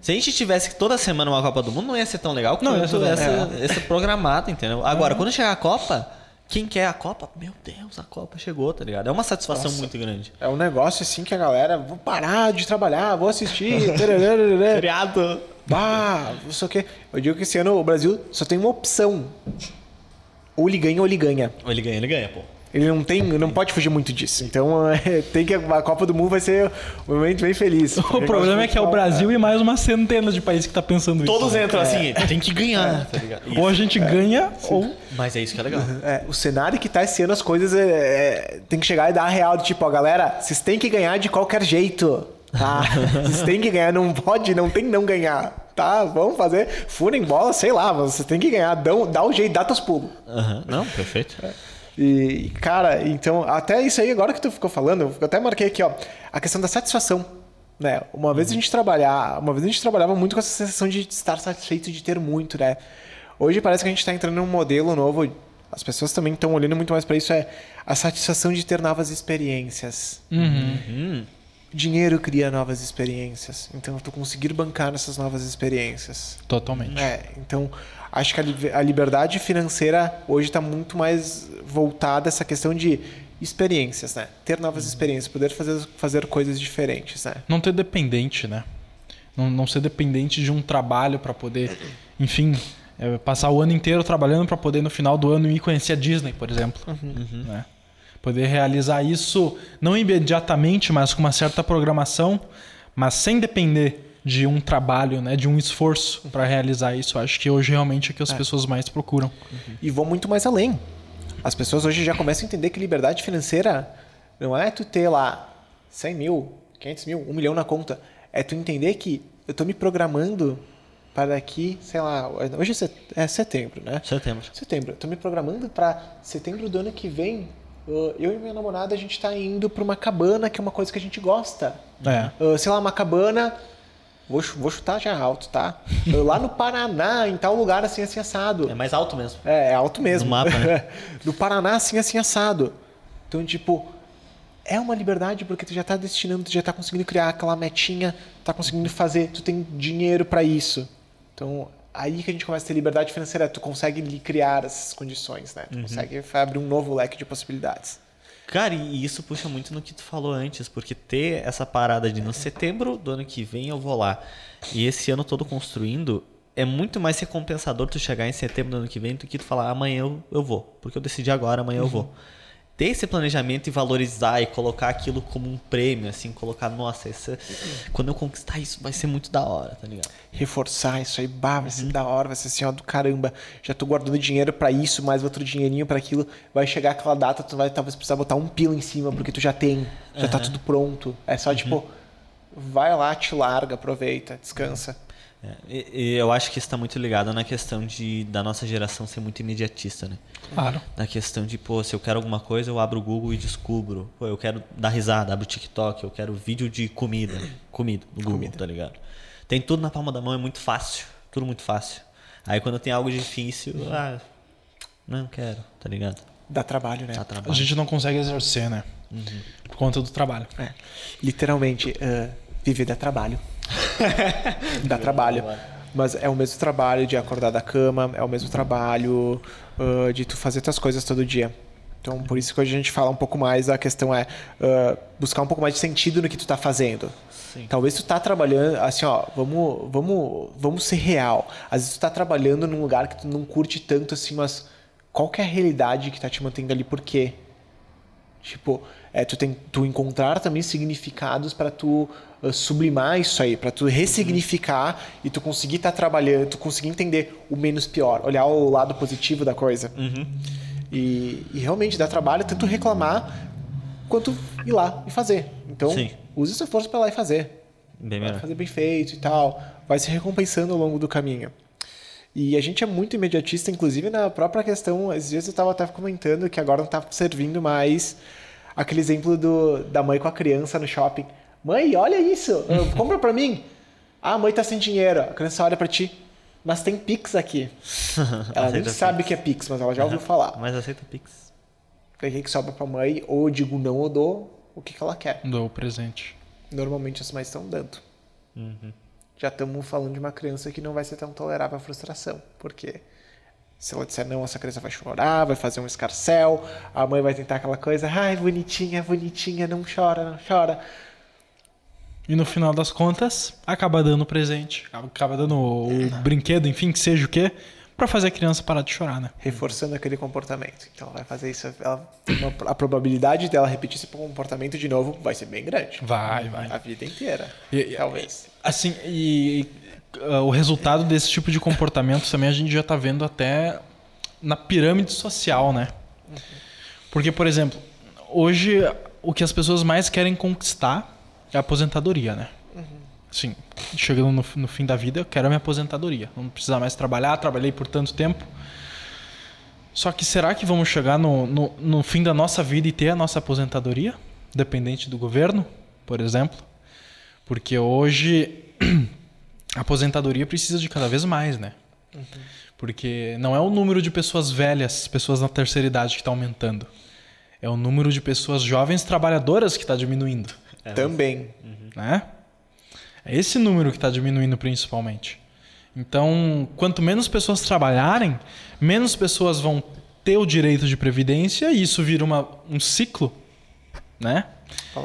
Se a gente tivesse toda semana uma Copa do Mundo, não ia ser tão legal Não, ia quanto ser tão- essa, essa programada, entendeu? Agora, quando chegar a Copa, Quem quer a Copa? Meu Deus, a Copa chegou, tá ligado? É uma satisfação Nossa. muito grande. É um negócio assim que a galera, vou parar de trabalhar, vou assistir. Feriado. bah, não sei o quê. Eu digo que esse ano o Brasil só tem uma opção. Ou ele ganha ou ele ganha. Ou ele ganha, ele ganha, pô. Ele não tem, não pode fugir muito disso. Então, é, tem que a Copa do Mundo vai ser um momento bem feliz. O problema é que é o Brasil e mais uma centena de países que tá pensando Todos isso. né? entram assim, tem que ganhar, tá ligado? Ou a gente ganha, ou. Mas é isso que é legal. É, o cenário que tá esse ano, as coisas é, é, tem que chegar e dar a real tipo, ó, galera, vocês têm que ganhar de qualquer jeito, tá? Vocês têm que ganhar, não pode, não tem não ganhar, tá? Vamos fazer, furem bola, sei lá, mas vocês têm que ganhar, dá, dá o jeito, dá teus pulos. Aham. Não, perfeito. E, cara, então, até isso aí, agora que tu ficou falando, eu até marquei aqui, ó, a questão da satisfação. Né? Uma vez a gente trabalhar, uma vez a gente trabalhava muito com essa sensação de estar satisfeito de ter muito, né? Hoje parece que a gente está entrando num modelo novo. As pessoas também estão olhando muito mais para isso, é a satisfação de ter novas experiências. Hum. Dinheiro cria novas experiências. Então, tu conseguir bancar nessas novas experiências. Totalmente. É, então acho que a li- a liberdade financeira hoje está muito mais voltada a essa questão de experiências, né? Ter novas experiências, poder fazer, fazer coisas diferentes, né? Não ter dependente, né? Não, não ser dependente de um trabalho para poder, enfim, é, passar o ano inteiro trabalhando para poder no final do ano ir conhecer a Disney, por exemplo. Né? Poder realizar isso não imediatamente, mas com uma certa programação, mas sem depender de um trabalho, né, de um esforço para realizar isso. Acho que hoje realmente é que as pessoas mais procuram. E vou muito mais além. As pessoas hoje já começam a entender que liberdade financeira não é tu ter lá 100 mil, 500 mil, 1 milhão na conta. É tu entender que eu tô me programando para daqui, sei lá, hoje é é setembro, né? Setembro. Setembro. Eu tô me programando para setembro do ano que vem. Eu e minha namorada, a gente tá indo para uma cabana, que é uma coisa que a gente gosta. É. Uh, sei lá, uma cabana. Vou, vou chutar já alto, tá? Lá no Paraná, em tal lugar assim, assim, assado. É mais alto mesmo. É, é alto mesmo. No mapa, né? no Paraná, assim, assim, assado. Então, tipo, é uma liberdade porque tu já tá destinando, tu já tá conseguindo criar aquela metinha, tá conseguindo fazer, tu tem dinheiro para isso. Então, aí que a gente começa a ter liberdade financeira, tu consegue criar essas condições, né? Tu Uhum. consegue abrir um novo leque de possibilidades. Cara, e isso puxa muito no que tu falou antes, porque ter essa parada de no setembro do ano que vem eu vou lá, e esse ano todo construindo, é muito mais recompensador tu chegar em setembro do ano que vem do que tu falar amanhã eu, eu vou, porque eu decidi agora, amanhã eu vou. Ter esse planejamento e valorizar e colocar aquilo como um prêmio, assim, colocar, nossa, esse, quando eu conquistar isso vai ser muito da hora, tá ligado? Reforçar isso aí, bah, vai Uhum. ser da hora, vai ser assim, ó, do caramba. Já tô guardando dinheiro para isso, mais outro dinheirinho para aquilo. Vai chegar aquela data, tu vai talvez precisar botar um pila em cima, porque tu já tem, já tá tudo pronto. É Uhum. só tipo, vai lá, te larga, aproveita, descansa. É, e, e eu acho que isso está muito ligado na questão de da nossa geração ser muito imediatista, né? Claro. Na questão de, pô, se eu quero alguma coisa, eu abro o Google e descubro. Pô, eu quero dar risada, abro o TikTok, eu quero vídeo de comida. Comida, no Google, Comida. tá ligado? Tem tudo na palma da mão, é muito fácil. Tudo muito fácil. Aí quando tem algo difícil, ah, não quero, tá ligado? Dá trabalho, né? Dá A trabalho. gente não consegue exercer, né? Por conta do trabalho. É. Literalmente, ah, viver dá trabalho. dá trabalho. Mas é o mesmo trabalho de acordar da cama, é o mesmo trabalho ah, de tu fazer tuas coisas todo dia. Então, por isso que hoje a gente fala um pouco mais, a questão é ah, buscar um pouco mais de sentido no que tu tá fazendo. Sim. Talvez tu tá trabalhando, assim, ó, vamos, vamos, vamos ser real. Às vezes tu tá trabalhando num lugar que tu não curte tanto assim, mas qual que é a realidade que tá te mantendo ali? Por quê? Tipo, é, tu tem tu encontrar também significados para tu uh, sublimar isso aí, para tu ressignificar e tu conseguir estar trabalhando, tu conseguir entender o menos pior, olhar o lado positivo da coisa. E, e realmente dá trabalho tanto reclamar quanto ir lá e fazer. Então, Sim. use seu esforço para lá e fazer. Bem melhor. fazer bem feito e tal. Vai se recompensando ao longo do caminho. E a gente é muito imediatista, inclusive na própria questão. Às vezes eu estava até comentando que agora não está servindo mais aquele exemplo do, da mãe com a criança no shopping. Mãe, olha isso, compra pra mim. Ah, a mãe tá sem dinheiro. A criança olha pra ti. Mas tem Pix aqui. Ela nem sabe o que é Pix, mas ela já ouviu falar. Mas aceita Pix. Daí o que que sobra pra mãe? Ou eu digo não ou dou o que, que ela quer. Dou o presente. Normalmente as mães estão dando. Já estamos falando de uma criança que não vai ser tão tolerável à frustração, porque Se ela disser não, essa criança vai chorar, vai fazer um escarcel, a mãe vai tentar aquela coisa, ai, bonitinha, bonitinha, não chora, não chora. E no final das contas, acaba dando o presente, acaba dando o brinquedo, enfim, que seja o quê, pra fazer a criança parar de chorar, né? Reforçando aquele comportamento. Então ela vai fazer isso, ela- uma- a probabilidade dela repetir esse comportamento de novo vai ser bem grande. Vai, vai. A vida inteira. E- talvez. Assim, e uh, o resultado desse tipo de comportamento também a gente já tá vendo até na pirâmide social, né? Porque, por exemplo, hoje o que as pessoas mais querem conquistar é a aposentadoria, né? Assim, chegando no, no fim da vida, eu quero a minha aposentadoria. Não precisar mais trabalhar, trabalhei por tanto tempo. Só que será que vamos chegar no, no, no fim da nossa vida e ter a nossa aposentadoria? Dependente do governo, por exemplo? Porque hoje a aposentadoria precisa de cada vez mais, né? Porque não é o número de pessoas velhas, pessoas na terceira idade que está aumentando. É o número de pessoas jovens trabalhadoras que está diminuindo, Também. né? É esse número que está diminuindo principalmente. Então, quanto menos pessoas trabalharem, menos pessoas vão ter o direito de previdência e isso vira uma, um ciclo, né?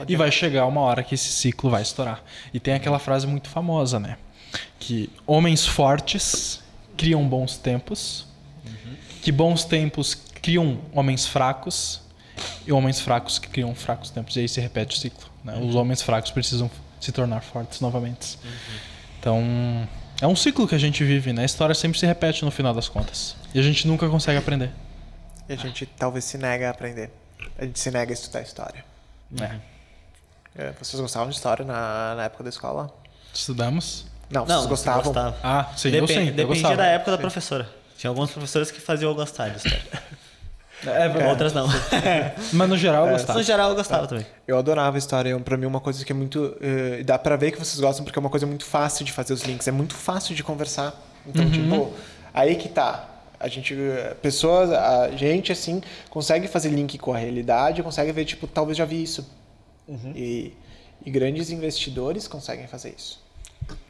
E vai chegar uma hora que esse ciclo vai estourar. E tem aquela frase muito famosa, né? Que homens fortes criam bons tempos, que bons tempos criam homens fracos, e homens fracos que criam fracos tempos. E aí se repete o ciclo. Né? Os homens fracos precisam se tornar fortes novamente. Então, é um ciclo que a gente vive, né? A história sempre se repete no final das contas. E a gente nunca consegue aprender. E a gente talvez se nega a aprender. A gente se nega a estudar história. né? É, Vocês gostavam de história na, na época da escola? Estudamos. Não, Não, vocês gostavam. gostava. Ah, sim, Depen- eu sim. eu Dependia gostava. da época da professora. Tinha alguns professores que faziam eu gostar de história. É. Outras não. Mas no geral eu gostava. No geral eu gostava também. Eu adorava história. Pra mim, é uma coisa que é muito. eh, dá pra ver que vocês gostam, porque é uma coisa muito fácil de fazer os links. É muito fácil de conversar. Então, tipo, aí que tá. A gente. Pessoas, a gente, assim, consegue fazer link com a realidade, consegue ver, tipo, talvez já vi isso. E, e grandes investidores conseguem fazer isso.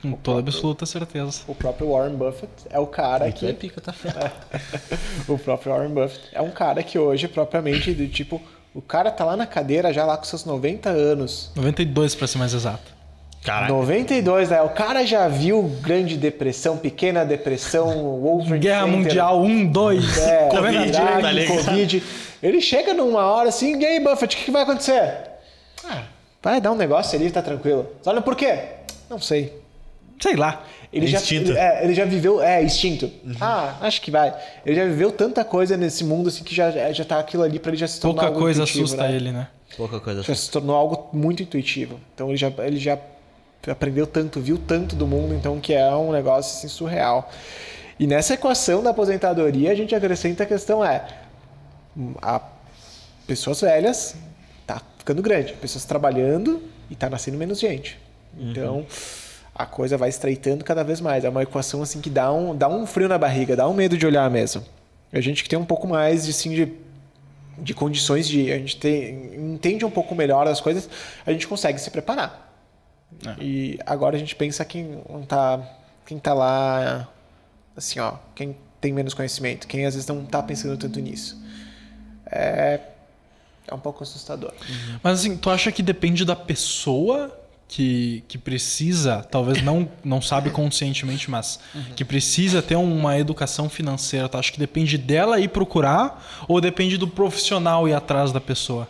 Com toda absoluta certeza. O próprio Warren Buffett é o cara é que. pica, tá? o próprio Warren Buffett é um cara que hoje, propriamente, do tipo. O cara tá lá na cadeira já lá com seus 90 anos. 92 pra ser mais exato. Caraca. 92, né? O cara já viu Grande Depressão, Pequena Depressão, World Trade Guerra Center, Mundial 1, 2. é, Covid, tá? Covid. Ele chega numa hora assim, e aí, Buffett, o que, que vai acontecer? Ah, vai dar um negócio ali, tá tranquilo. Olha por quê? Não sei. Sei lá. Ele É já, instinto. Ele, é, ele já viveu. É, instinto. Ah, acho que vai. Ele já viveu tanta coisa nesse mundo assim que já, já tá aquilo ali pra ele já se tornar Pouca algo coisa intuitivo, assusta né? ele, né? Pouca coisa. Já se tornou algo muito intuitivo. Então ele já, ele já aprendeu tanto, viu tanto do mundo, então que é um negócio assim, surreal. E nessa equação da aposentadoria, a gente acrescenta a questão é a pessoas velhas tá ficando grande, pessoas trabalhando e tá nascendo menos gente. Então a coisa vai estreitando cada vez mais. É uma equação assim que dá um, dá um frio na barriga, dá um medo de olhar mesmo. A gente que tem um pouco mais de, assim, de, de condições de. A gente tem, entende um pouco melhor as coisas, a gente consegue se preparar. E agora a gente pensa quem tá, quem tá lá, assim, ó, quem tem menos conhecimento, quem às vezes não tá pensando tanto nisso. É, é um pouco assustador. Mas assim, tu acha que depende da pessoa que, que precisa, talvez não, não sabe conscientemente, mas que precisa ter uma educação financeira? Tu acha que depende dela ir procurar ou depende do profissional ir atrás da pessoa?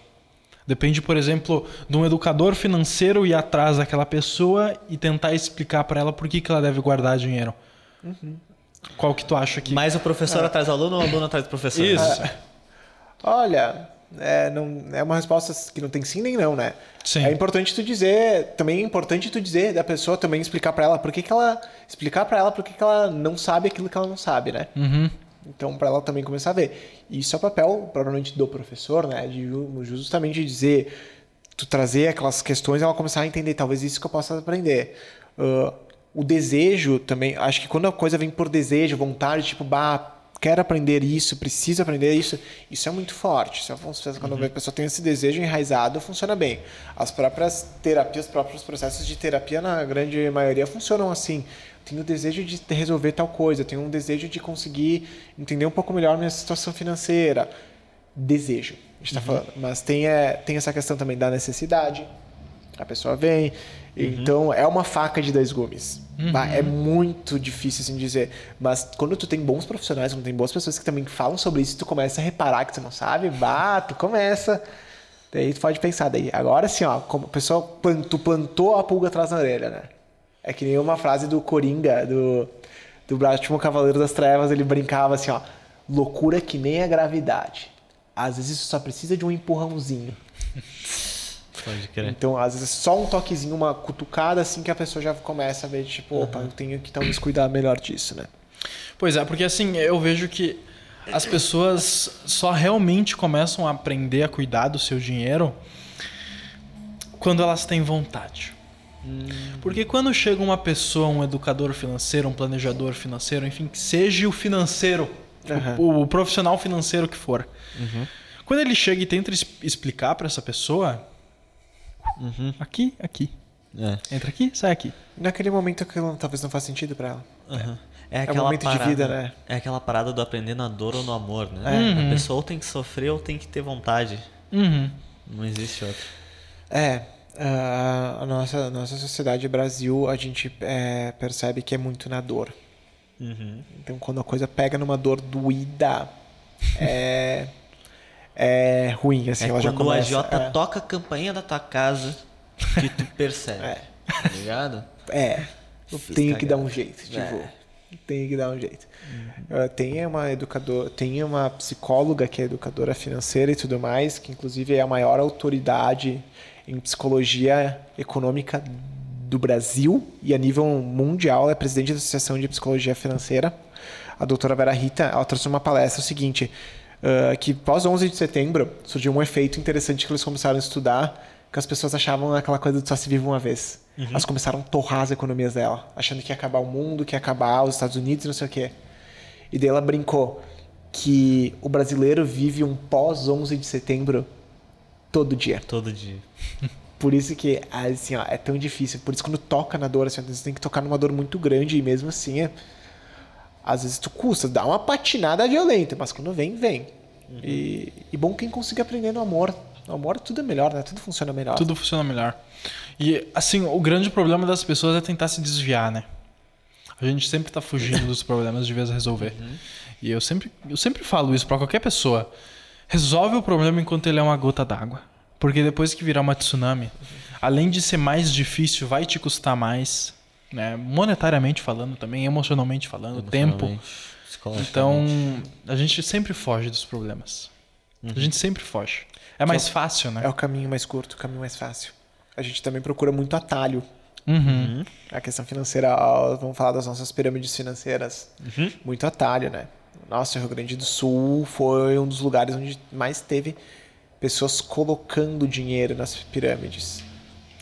Depende, por exemplo, de um educador financeiro ir atrás daquela pessoa e tentar explicar para ela por que, que ela deve guardar dinheiro. Qual que tu acha que... Mais o professor atrás do aluno ou o aluno atrás do professor? Isso. Olha, é, não, é uma resposta que não tem sim nem não, né? Sim. É importante tu dizer, também é importante tu dizer da pessoa também explicar pra ela por que, que ela explicar pra ela por que, que ela não sabe aquilo que ela não sabe, né? Uhum. Então, para ela também começar a ver. E isso é o papel, provavelmente, do professor, né? De ju- justamente dizer, tu trazer aquelas questões e ela começar a entender, talvez isso que eu possa aprender. Ah, o desejo também, acho que quando a coisa vem por desejo, vontade, tipo, bah, quero aprender isso, preciso aprender isso, isso é muito forte. Isso é, quando Uhum. a pessoa tem esse desejo enraizado, funciona bem. As próprias terapias, os próprios processos de terapia, na grande maioria, funcionam assim. Tenho o desejo de resolver tal coisa, tenho um desejo de conseguir entender um pouco melhor minha situação financeira. Desejo, a gente está falando. Mas tem, é, tem essa questão também da necessidade. A pessoa vem. Então, é uma faca de dois gumes. Bah, É muito difícil assim dizer. Mas quando tu tem bons profissionais, quando tem boas pessoas que também falam sobre isso, tu começa a reparar que tu não sabe, bah, tu começa. Daí tu pode pensar, daí, agora sim, ó, como pessoa tu plantou a pulga atrás da orelha, né? É que nem uma frase do Coringa, do, do Batman Cavaleiro das Trevas, ele brincava assim, ó, loucura que nem a gravidade. Às vezes só precisa de um empurrãozinho. Pode crer. Então, às vezes, só um toquezinho, uma cutucada, assim que a pessoa já começa a ver, tipo, opa, eu tenho que talvez cuidar melhor disso, né? Pois é, porque assim, eu vejo que as pessoas só realmente começam a aprender a cuidar do seu dinheiro quando elas têm vontade. Porque quando chega uma pessoa, um educador financeiro, um planejador financeiro, enfim, que seja o financeiro, Aham. o, o profissional financeiro que for, quando ele chega e tenta explicar para essa pessoa, aqui, aqui, É. entra aqui, sai aqui. Naquele momento aquilo talvez não faça sentido pra ela. Aham. É um aquela momento de parada, vida, né? É aquela parada do aprender na dor ou no amor, né? É. A pessoa ou tem que sofrer ou tem que ter vontade. Uhum. Não existe outra. É, a nossa, nossa sociedade Brasil, a gente é, percebe que é muito na dor. Uhum. Então, quando a coisa pega numa dor doída, é, é ruim, assim, é ela já quando o começa... agiota é, toca a campainha da tua casa que tu percebe. É. Tá ligado? É, eu Fiz tenho que dar um jeito, tipo, É. tenho que dar um jeito. Tem uma educadora, tem uma psicóloga que é educadora financeira e tudo mais, que inclusive é a maior autoridade em psicologia econômica do Brasil e a nível mundial, ela é presidente da Associação de Psicologia Financeira. A doutora Vera Rita, ela trouxe uma palestra o seguinte, uh, que pós 11 de setembro surgiu um efeito interessante que eles começaram a estudar, que as pessoas achavam aquela coisa de só se vive uma vez. Elas começaram a torrar as economias dela, achando que ia acabar o mundo, que ia acabar os Estados Unidos não sei o quê. E daí ela brincou que o brasileiro vive um pós 11 de setembro todo dia. Todo dia. Por isso que assim, ó, é tão difícil. Por isso quando toca na dor, assim, vezes tem que tocar numa dor muito grande e mesmo assim, é- às vezes tu custa, dá uma patinada violenta, mas quando vem, vem. E, e bom quem consiga aprender no amor. No amor tudo é melhor, né? Tudo funciona melhor. Tudo funciona melhor. E, assim, o grande problema das pessoas é tentar se desviar, né? A gente sempre tá fugindo dos problemas de vez resolver. E eu sempre, eu sempre falo isso pra qualquer pessoa. Resolve o problema enquanto ele é uma gota d'água. Porque depois que virar uma tsunami, além de ser mais difícil, vai te custar mais, né? Monetariamente falando também, emocionalmente falando, tempo. Emocionalmente, psicologicamente. Então, a gente sempre foge dos problemas. A gente sempre foge. É mais fácil, né? É o caminho mais curto, o caminho mais fácil. A gente também procura muito atalho. Uhum. A questão financeira, vamos falar das nossas pirâmides financeiras. Muito atalho, né? Nossa, o Rio Grande do Sul foi um dos lugares onde mais teve pessoas colocando dinheiro nas pirâmides.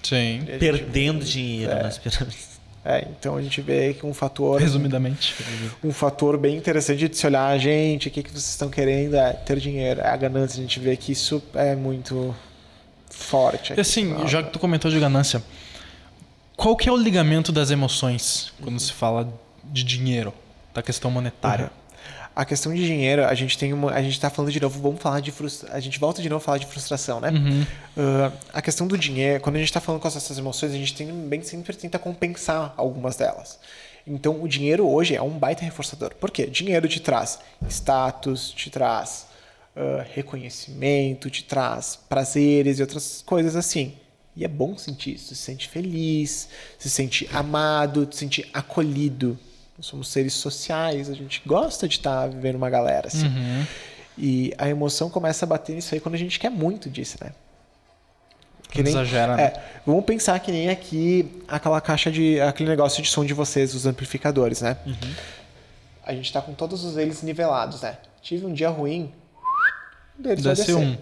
Sim. Perdendo dinheiro nas pirâmides. É, então a gente vê que um fator, Resumidamente. um fator bem interessante de se olhar, gente, o que, que vocês estão querendo é ter dinheiro, é a ganância. A gente vê que isso é muito forte. E aqui. assim, já que tu comentou de ganância, qual que é o ligamento das emoções quando se fala de dinheiro, da questão monetária? A questão de dinheiro, a gente tem uma. A gente tá falando de novo, vamos falar de frustração. A gente volta de novo a falar de frustração, né? Ah, a questão do dinheiro, quando a gente tá falando com essas emoções, a gente tem bem sempre tenta compensar algumas delas. Então o dinheiro hoje é um baita reforçador. Por quê? Dinheiro te traz status, te traz ah, reconhecimento, te traz prazeres e outras coisas assim. E é bom sentir isso, se sente feliz, se sente amado, se sente acolhido. Somos seres sociais, a gente gosta de estar vivendo uma galera assim. E a emoção começa a bater nisso aí quando a gente quer muito disso, né? Quando exagera, né? É, vamos pensar que nem aqui aquela caixa de. aquele negócio de som de vocês, os amplificadores, né? A gente tá com todos eles nivelados, né? Tive um dia ruim, um deles vai Desce descer. um.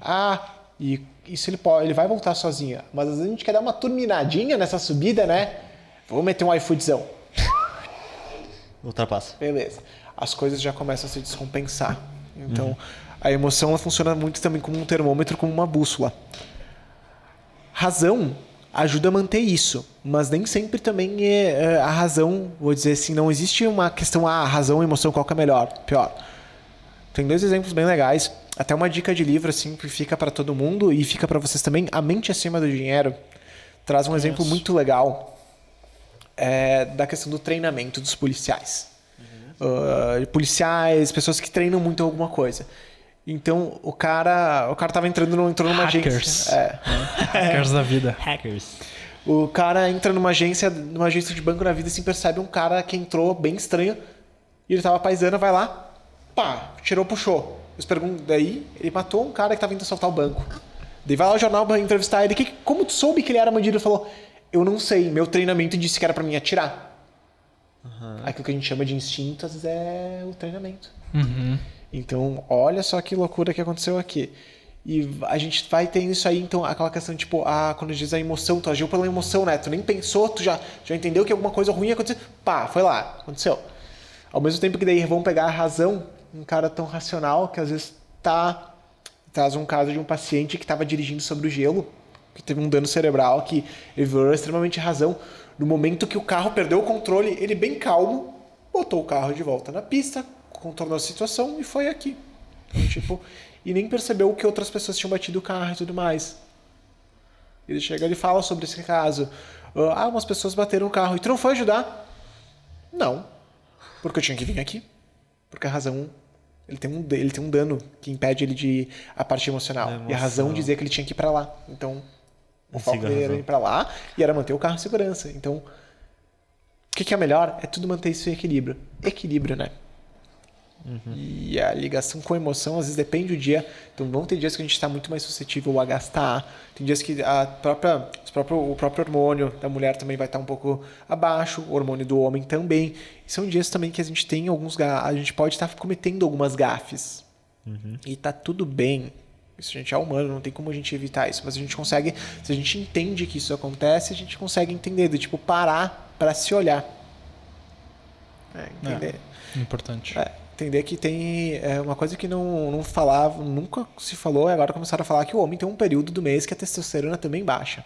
Ah, e isso ele pode, ele vai voltar sozinho. Mas às vezes a gente quer dar uma turminadinha nessa subida, né? Vou meter um iFoodzão. Ultrapassa. Beleza. as coisas já começam a se descompensar. Então, a emoção ela funciona muito também como um termômetro, como uma bússola. Razão ajuda a manter isso, mas nem sempre também é, é, a razão, vou dizer assim, não existe uma questão, ah, razão e emoção, qual que é melhor, pior. Tem dois exemplos bem legais, até uma dica de livro assim que fica para todo mundo e fica para vocês também, A Mente Acima do Dinheiro, traz um exemplo muito legal é, da questão do treinamento dos policiais. Uh, policiais, pessoas que treinam muito alguma coisa. Então o cara, o cara tava entrando no, entrou numa Hackers. agência. É. Hackers da vida. Hackers. O cara entra numa agência, numa agência de banco na vida e assim percebe um cara que entrou bem estranho. E ele tava paisana, vai lá, pá, tirou, puxou. Eles perguntam, daí ele matou um cara que tava indo assaltar o banco. Daí vai lá o jornal pra entrevistar ele. Que, como tu soube que ele era bandido? Ele falou, eu não sei, meu treinamento disse que era para mim atirar. Uhum. Aquilo que a gente chama de instinto, às vezes é o treinamento. Uhum. Então, olha só que loucura que aconteceu aqui. E a gente vai tendo isso aí, então, aquela questão, tipo, ah, quando diz a emoção, tu agiu pela emoção, né? Tu nem pensou, tu já, já entendeu que alguma coisa ruim aconteceu. Pá, foi lá, aconteceu. Ao mesmo tempo que daí vão pegar a razão, um cara tão racional que às vezes tá. Traz um caso de um paciente que estava dirigindo sobre o gelo, que teve um dano cerebral, que ele virou extremamente razão. No momento que o carro perdeu o controle, ele bem calmo, botou o carro de volta na pista, contornou a situação e foi aqui. Então, tipo, e nem percebeu que outras pessoas tinham batido o carro e tudo mais. Ele chega e fala sobre esse caso. Ah, umas pessoas bateram o carro. E tu não foi ajudar? Não. Porque eu tinha que vir aqui. Porque a razão. Ele tem um, ele tem um dano que impede ele de. a parte emocional. emoção. E a razão dizia que ele tinha que ir para lá. Então. O foco dele era ir para lá e era manter o carro em segurança. Então. O que, que é melhor? É tudo manter isso em equilíbrio. Equilíbrio, né? Uhum. E a ligação com a emoção, às vezes depende do dia. Então vão ter dias que a gente está muito mais suscetível a gastar. Tem dias que a própria, próprio, o próprio hormônio da mulher também vai estar tá um pouco abaixo, o hormônio do homem também. E são dias também que a gente tem alguns a gente pode estar tá cometendo algumas gafes. Uhum. E tá tudo bem. Isso a gente é humano, não tem como a gente evitar isso. Mas a gente consegue, se a gente entende que isso acontece, a gente consegue entender, do tipo, parar para se olhar. É, entender. É, importante. É entender que tem é, uma coisa que não, não falava, nunca se falou, e agora começaram a falar que o homem tem um período do mês que a testosterona também baixa.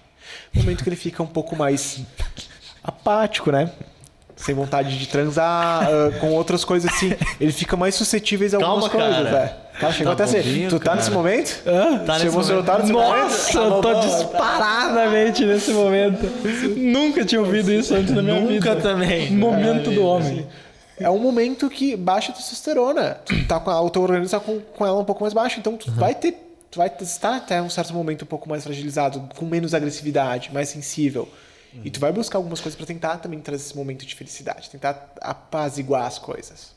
No momento que ele fica um pouco mais apático, né? Sem vontade de transar, uh, com outras coisas assim. Ele fica mais suscetível a algumas Calma, coisas, velho. Cara, chegou tá até a ser. Tu tá cara. nesse momento? Ah, tá nesse momento. Tá nesse Nossa, momento? eu tô disparadamente nesse momento. Nunca tinha ouvido isso antes na minha Nunca vida. Nunca também. Momento do homem é um momento que baixa a testosterona. Tu tá com a, o teu organismo tá com, com ela um pouco mais baixo, então tu uhum. vai ter. Tu vai estar até um certo momento um pouco mais fragilizado, com menos agressividade, mais sensível. Uhum. E tu vai buscar algumas coisas para tentar também trazer esse momento de felicidade, tentar apaziguar as coisas.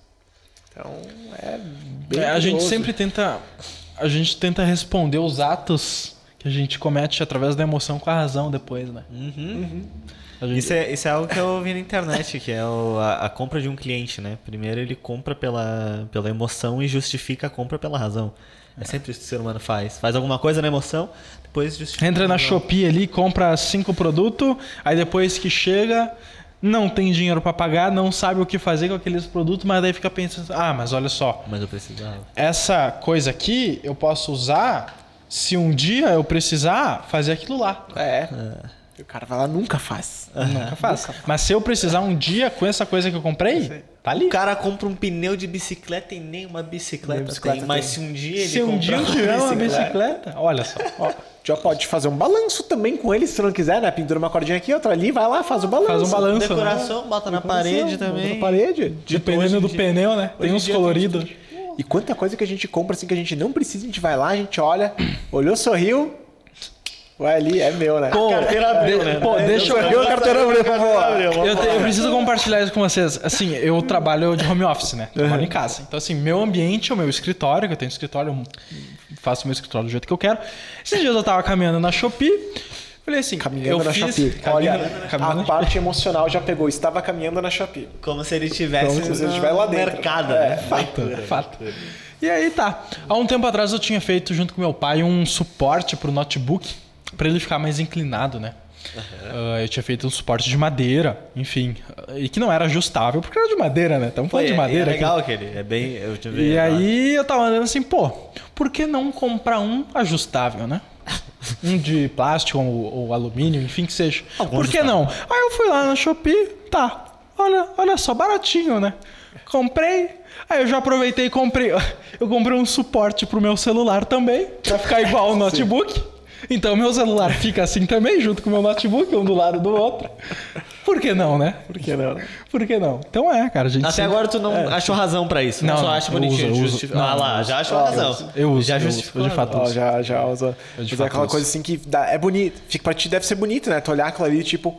Então, é bem. É, a gente sempre tenta. A gente tenta responder os atos que a gente comete através da emoção com a razão depois, né? Uhum. uhum. Gente... Isso, é, isso é algo que eu vi na internet, que é o, a, a, compra de um cliente, né? Primeiro ele compra pela, pela emoção e justifica a compra pela razão. É sempre isso que o ser humano faz. Faz alguma coisa na emoção, depois justifica. Entra na Shopee ali, compra cinco produtos, aí depois que chega, não tem dinheiro para pagar, não sabe o que fazer com aqueles produtos, mas daí fica pensando, ah, mas olha só. Mas eu precisava. Essa coisa aqui eu posso usar se um dia eu precisar fazer aquilo lá. É. é. O cara vai lá, nunca faz. Nunca, faz. nunca faz. Mas se eu precisar um dia com essa coisa que eu comprei, tá ali. O cara compra um pneu de bicicleta e nem uma bicicleta, bicicleta tem. tem. Mas se um dia ele Se um dia eu tiver uma bicicleta, olha só. Ó, já pode fazer um balanço também com ele, se não quiser, né? Pendura uma cordinha aqui, outra ali, vai lá, faz o balanço. Faz um balanço. Né? Decoração, né? bota na parede também. Bota na parede. Dependendo do pneu, né? Tem uns coloridos. E quanta coisa que a gente compra assim que a gente não precisa, a gente vai lá, a gente olha, olhou, sorriu, Vai ali, é meu, né? Pô, carteira abriu, né? Pô, deixa eu. Eu, carteira abriu, por favor. Eu, te, eu preciso compartilhar isso com vocês. Assim, eu trabalho de home office, né? Trabalho em casa. Então, assim, meu ambiente é o meu escritório, que eu tenho escritório, eu faço meu escritório do jeito que eu quero. Esses dias eu tava caminhando na Shopee. Falei assim, caminhando eu na fiz, Shopee. Olha, caminhando a parte emocional já pegou. Estava caminhando na Shopee. Como se ele tivesse Como se ele estivesse lá dentro. mercado, é, né? Fato, fato. E aí tá. Há um tempo atrás eu tinha feito junto com meu pai um suporte pro notebook para ele ficar mais inclinado, né? Ah, eu tinha feito um suporte de madeira, enfim. E que não era ajustável, porque era de madeira, né? Estamos falando de madeira. é aqui. legal aquele. É bem. Eu te vi E aí eu tava andando assim, pô, por que não comprar um ajustável, né? Um de plástico ou, ou alumínio, enfim que seja. Algum por que não? Aí eu fui lá na Shopee, tá. Olha, olha só, baratinho, né? Comprei. Aí eu já aproveitei e comprei. Eu comprei um suporte pro meu celular também, pra ficar igual o notebook. Então meu celular fica assim também, junto com o meu notebook, um do lado do outro. Por que não, né? Por que não? Por que não? Então é, cara, a gente Até sempre- agora tu não achou razão pra isso. Não, Não, só não, acha eu bonitinho. uso, eu justifi- uso. ah Não, lá, já achou Ah, razão. eu uso, já eu uso, justificou. de fato uso. já, já usa. Eu Mas é fato aquela uso. coisa assim que dá, é bonito. Fica pra ti deve ser bonito, né? Tu olhar aquilo ali, tipo.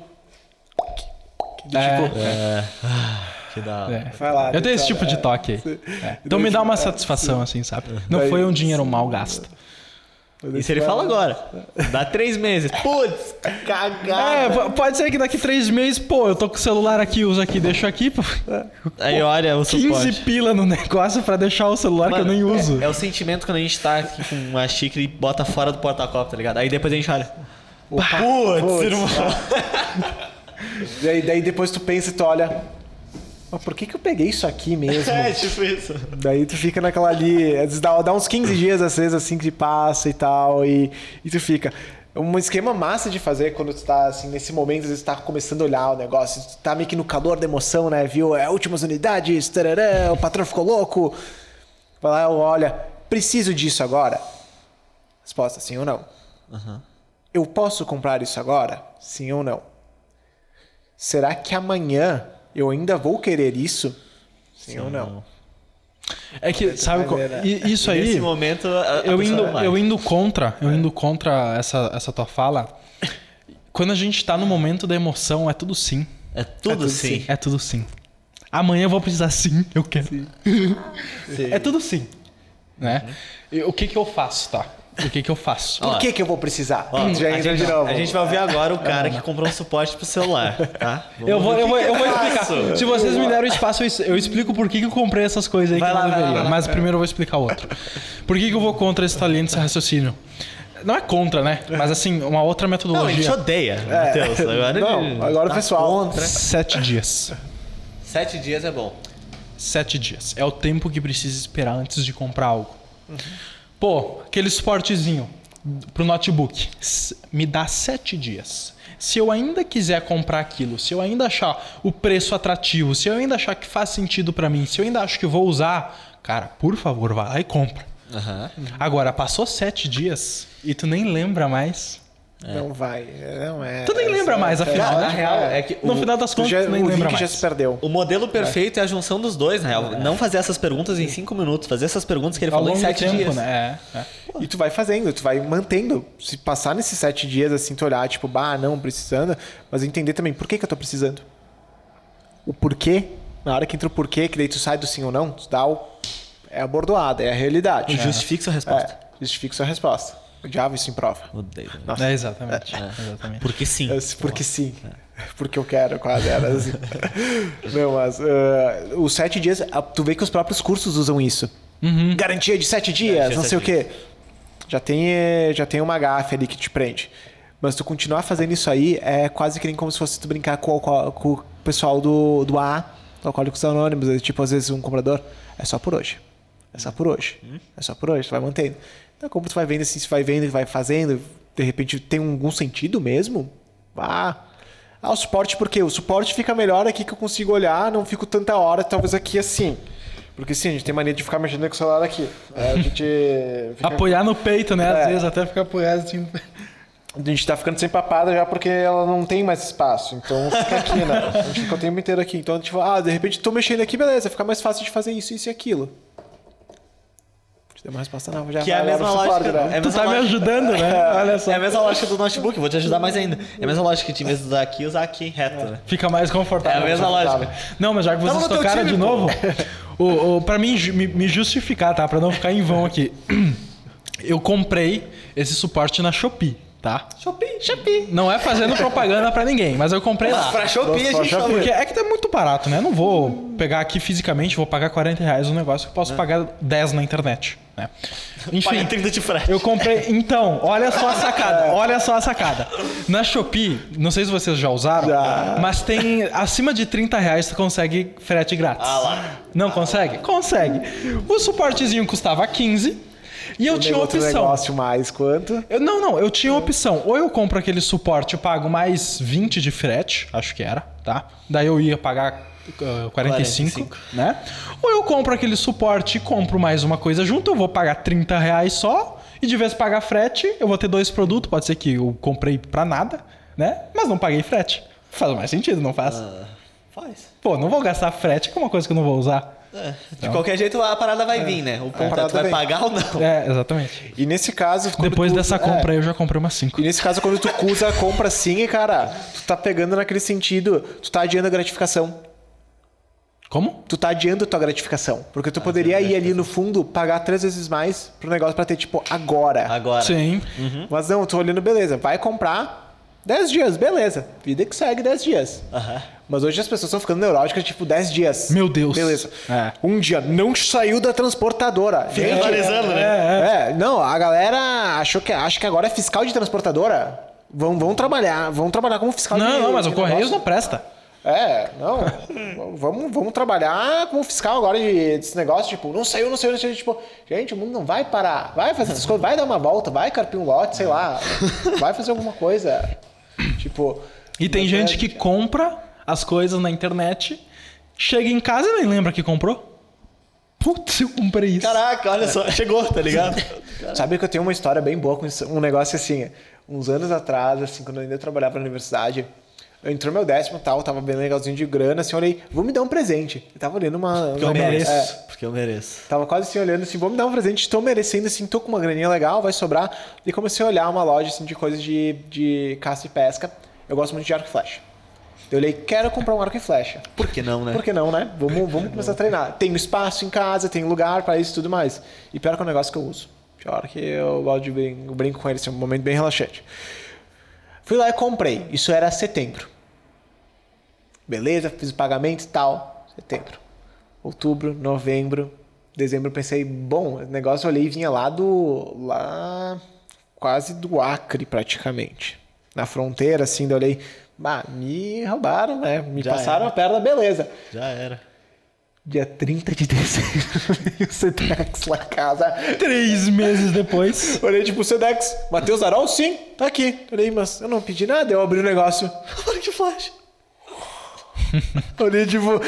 do É. tipo, É. Ah, Que da hora. É. Vai lá, Eu tenho esse tipo de é. toque aí. É. Então me dá uma satisfação, assim, sabe? Não Daí- foi um dinheiro mal gasto. Isso ele fala agora. Dá três meses. Putz, É, cagada. p- pode ser que daqui três meses, pô, eu tô com o celular aqui, uso aqui, deixo aqui, pô, Aí olha o 15 suporte. pila no negócio pra deixar o celular que eu Mano, nem uso. É, é o sentimento quando a gente tá aqui com uma xícara e bota fora do porta-copo, tá ligado? Aí depois a gente olha. Putz, Putz, irmão. Daí, daí depois tu pensa e tu olha. Mas por que, que eu peguei isso aqui mesmo? É, tipo isso. Daí tu fica naquela ali. Dá, dá uns 15 dias, às vezes, assim, que passa e tal. E, e tu fica. Um esquema massa de fazer quando tu tá, assim, nesse momento, às vezes tu tá começando a olhar o negócio, tu tá meio que no calor da emoção, né? Viu? É últimas unidades, tarará, o patrão ficou louco. Vai lá, olha, preciso disso agora? Resposta, sim ou não. Eu posso comprar isso agora? Sim ou não? Será que amanhã eu ainda vou querer isso? Sim, ou não? É que, sabe, isso aí, Nesse momento, a- a eu indo, eu indo contra, eu indo contra essa, essa tua fala, quando a gente tá no momento da emoção, é tudo sim. É tudo, tudo sim. sim. É tudo sim. Amanhã eu vou precisar sim, eu quero. É tudo sim. Né? E o que que eu faço, tá? O que que eu faço? Por que, que eu vou precisar? Ó, Já a, entra gente, de novo. a gente vai ouvir agora o cara que comprou um suporte pro celular, tá? Eu vou, eu vou, eu vou explicar. Se vocês me deram espaço, eu explico por que que eu comprei essas coisas aí Vai que lá, eu não lá, deveria. vai lá. Mas primeiro eu vou explicar outro. Por que que eu vou contra esse talento, esse raciocínio? Não é contra, né? Mas assim, uma outra Não, a gente metodologia. odeia, Matheus. Agora Não, ele agora o tá pessoal- Contra. Sete dias. Sete dias é bom. Sete dias. É o tempo que precisa esperar antes de comprar algo. Pô, aquele suportezinho pro notebook. Me dá sete dias. Se eu ainda quiser comprar aquilo, se eu ainda achar o preço atrativo, se eu ainda achar que faz sentido pra mim, se eu ainda acho que vou usar, cara, por favor, vai lá e compra. Aham. Agora, passou sete dias e tu nem lembra mais. Não vai. Não é. Tu nem lembra mais, afinal, Na né? real, é que No o- final das contas, já, nem o lembra link já mais. se perdeu. O modelo perfeito é. a junção dos dois, na real. Não fazer essas perguntas em cinco minutos, fazer essas perguntas que ele Ao falou em sete tempo, dias. né? É, é. E tu vai fazendo, tu vai mantendo. Se passar nesses sete dias, assim, tu olhar, tipo, bah, não, precisando, mas entender também por que, que eu tô precisando. O porquê, na hora que entra o porquê, que daí tu sai do sim ou não, tu dá o. É a bordoada, é a realidade. Justifique sua resposta. É, justifica sua resposta. Odiava isso em prova. Odeio. Nossa. É, exatamente. exatamente. Porque sim. É, Porque sim. Porque eu quero, quase era assim. Não, mas ah, os sete dias, ah, tu vê que os próprios cursos usam isso. Garantia de sete dias, Garantia não sei o quê. Já tem, eh, já tem uma gafe ali que te prende. Mas tu continuar fazendo isso aí é quase que nem como se fosse tu brincar com, o- com o- com o pessoal do, do AA, do Alcoólicos Anônimos. é Tipo, às vezes um comprador, é só por hoje. É só por hoje. É só por hoje, tu vai mantendo. Então, como tu vai vendo assim, se vai vendo e vai fazendo, de repente tem algum sentido mesmo, vá. Ah, o suporte, porque o suporte fica melhor aqui que eu consigo olhar, não fico tanta hora, talvez aqui assim. Porque sim, a gente tem mania de ficar mexendo com o celular aqui. É, a gente. fica- Apoiar no peito, né? Às É. vezes até ficar apoiado assim. a gente tá ficando sem papada já porque ela não tem mais espaço. Então fica aqui, né? A gente fica o tempo inteiro aqui. Então a gente fala, ah, de repente tô mexendo aqui, beleza, fica mais fácil de fazer isso, isso e aquilo. Uma resposta nova já. Que é a mesma lógica. né? É a Tu mesma tá me lógica- ajudando, né? Olha só. É a mesma lógica do notebook, vou te ajudar mais ainda. É a mesma lógica de em vez de usar aqui, usar aqui reto, né? Fica mais É confortável. a mesma lógica. Não, mas já que vocês no teu tocaram time, de pô. novo, o, o, pra mim, me, me justificar, tá? Pra não ficar em vão aqui. Eu comprei esse suporte na Shopee. Tá? Shopee, Shopee. Não é fazendo propaganda pra ninguém, mas eu comprei lá. Pra Shopee a gente Shopee. Porque é que é muito barato, né? Eu não vou pegar aqui fisicamente, vou pagar 40 reais um negócio que eu posso pagar 10 na internet, né? Paga Enfim, 30 de frete. eu comprei... Então, olha só a sacada, olha só a sacada. Na Shopee, não sei se vocês já usaram, Já. mas tem... Acima de 30 reais você consegue frete grátis. Ah lá. Não consegue? Consegue. O suportezinho custava 15 e eu tinha outro opção. negócio mais quanto? Eu- não, não, eu tinha opção. Ou eu compro aquele suporte e pago mais 20 de frete, acho que era, tá? Daí eu ia pagar ah, 45, 45. né? Ou eu compro aquele suporte e compro mais uma coisa junto, eu vou pagar 30 reais só. E de vez pagar frete, eu vou ter dois produtos. Pode ser que eu comprei pra nada, né? Mas não paguei frete. Faz mais sentido, não faz? Ah, faz. Pô, não vou gastar frete com uma coisa que eu não vou usar. É, de qualquer jeito a parada vai vir, né? O ponto é, vai vem. pagar ou não. É, exatamente. E nesse caso. quando Depois tu- dessa é, compra aí, eu já comprei umas 5. E nesse caso, quando tu usa, compra assim, e cara, tu tá pegando naquele sentido, tu tá adiando a gratificação. Como? Tu tá adiando a tua gratificação. Porque tu poderia ir ali no fundo, pagar três vezes mais pro negócio pra ter, tipo, agora. Agora. Sim. Mas não, tô olhando, beleza, vai comprar 10 dias, beleza. Vida que segue 10 dias. Mas hoje as pessoas estão ficando neuróticas, tipo, 10 dias. Meu Deus. Beleza. É. Um dia não saiu da transportadora. Gente, atualizando, né? É, não, a galera achou que, acha que agora é fiscal de transportadora. Vão, vão trabalhar, vão trabalhar como fiscal de Não, não, mas o Correios negócio. não presta. É, não. vamos, vamos trabalhar como fiscal agora de, desse negócio, tipo, não saiu, não saiu, não saiu. Tipo, gente, o mundo não vai parar. Vai fazer essas coisas, vai dar uma volta, vai carpir um lote, sei lá. Vai fazer alguma coisa. Tipo. E tem gente é- que compra as coisas na internet, chega em casa e nem lembra que comprou. Putz, eu comprei isso. Caraca, olha só, chegou, tá ligado? Sabe que eu tenho uma história bem boa com isso, um negócio assim, uns anos atrás, assim, quando eu ainda trabalhava na universidade, entrou meu décimo tal, tava bem legalzinho de grana, assim, eu olhei, vou me dar um presente. Eu tava olhando uma. Porque eu uma- mereço. é, Porque eu mereço. Tava quase assim olhando assim, vou me dar um presente, tô merecendo assim, tô com uma graninha legal, vai sobrar. E comecei a olhar uma loja assim de coisas de, de caça e pesca. Eu gosto muito de arco e flecha. Eu olhei, quero comprar um arco e flecha. Por que não, né? Por que não, né? Vamos, vamos começar a treinar. Tem espaço em casa, tem lugar para isso e tudo mais. E pior que é um negócio que eu uso. Pior que eu gosto de brin eu brinco com ele, assim, é um momento bem relaxante. Fui lá e comprei. Isso era setembro. Beleza, fiz o pagamento e tal. Setembro. Outubro, novembro, dezembro, pensei, bom, o negócio eu olhei e vinha lá do. lá. quase do Acre, praticamente. Na fronteira, assim, daí eu olhei, bah, me roubaram, né? Me Já passaram era. a perna, beleza. Já era. Dia 30 de dezembro, o Sedex lá em casa. Três meses depois. Olhei, tipo, Sedex, Matheus Arol? Sim, tá aqui. Olhei, mas eu não pedi nada, eu abri o negócio. Olha que flash. Olhei, tipo,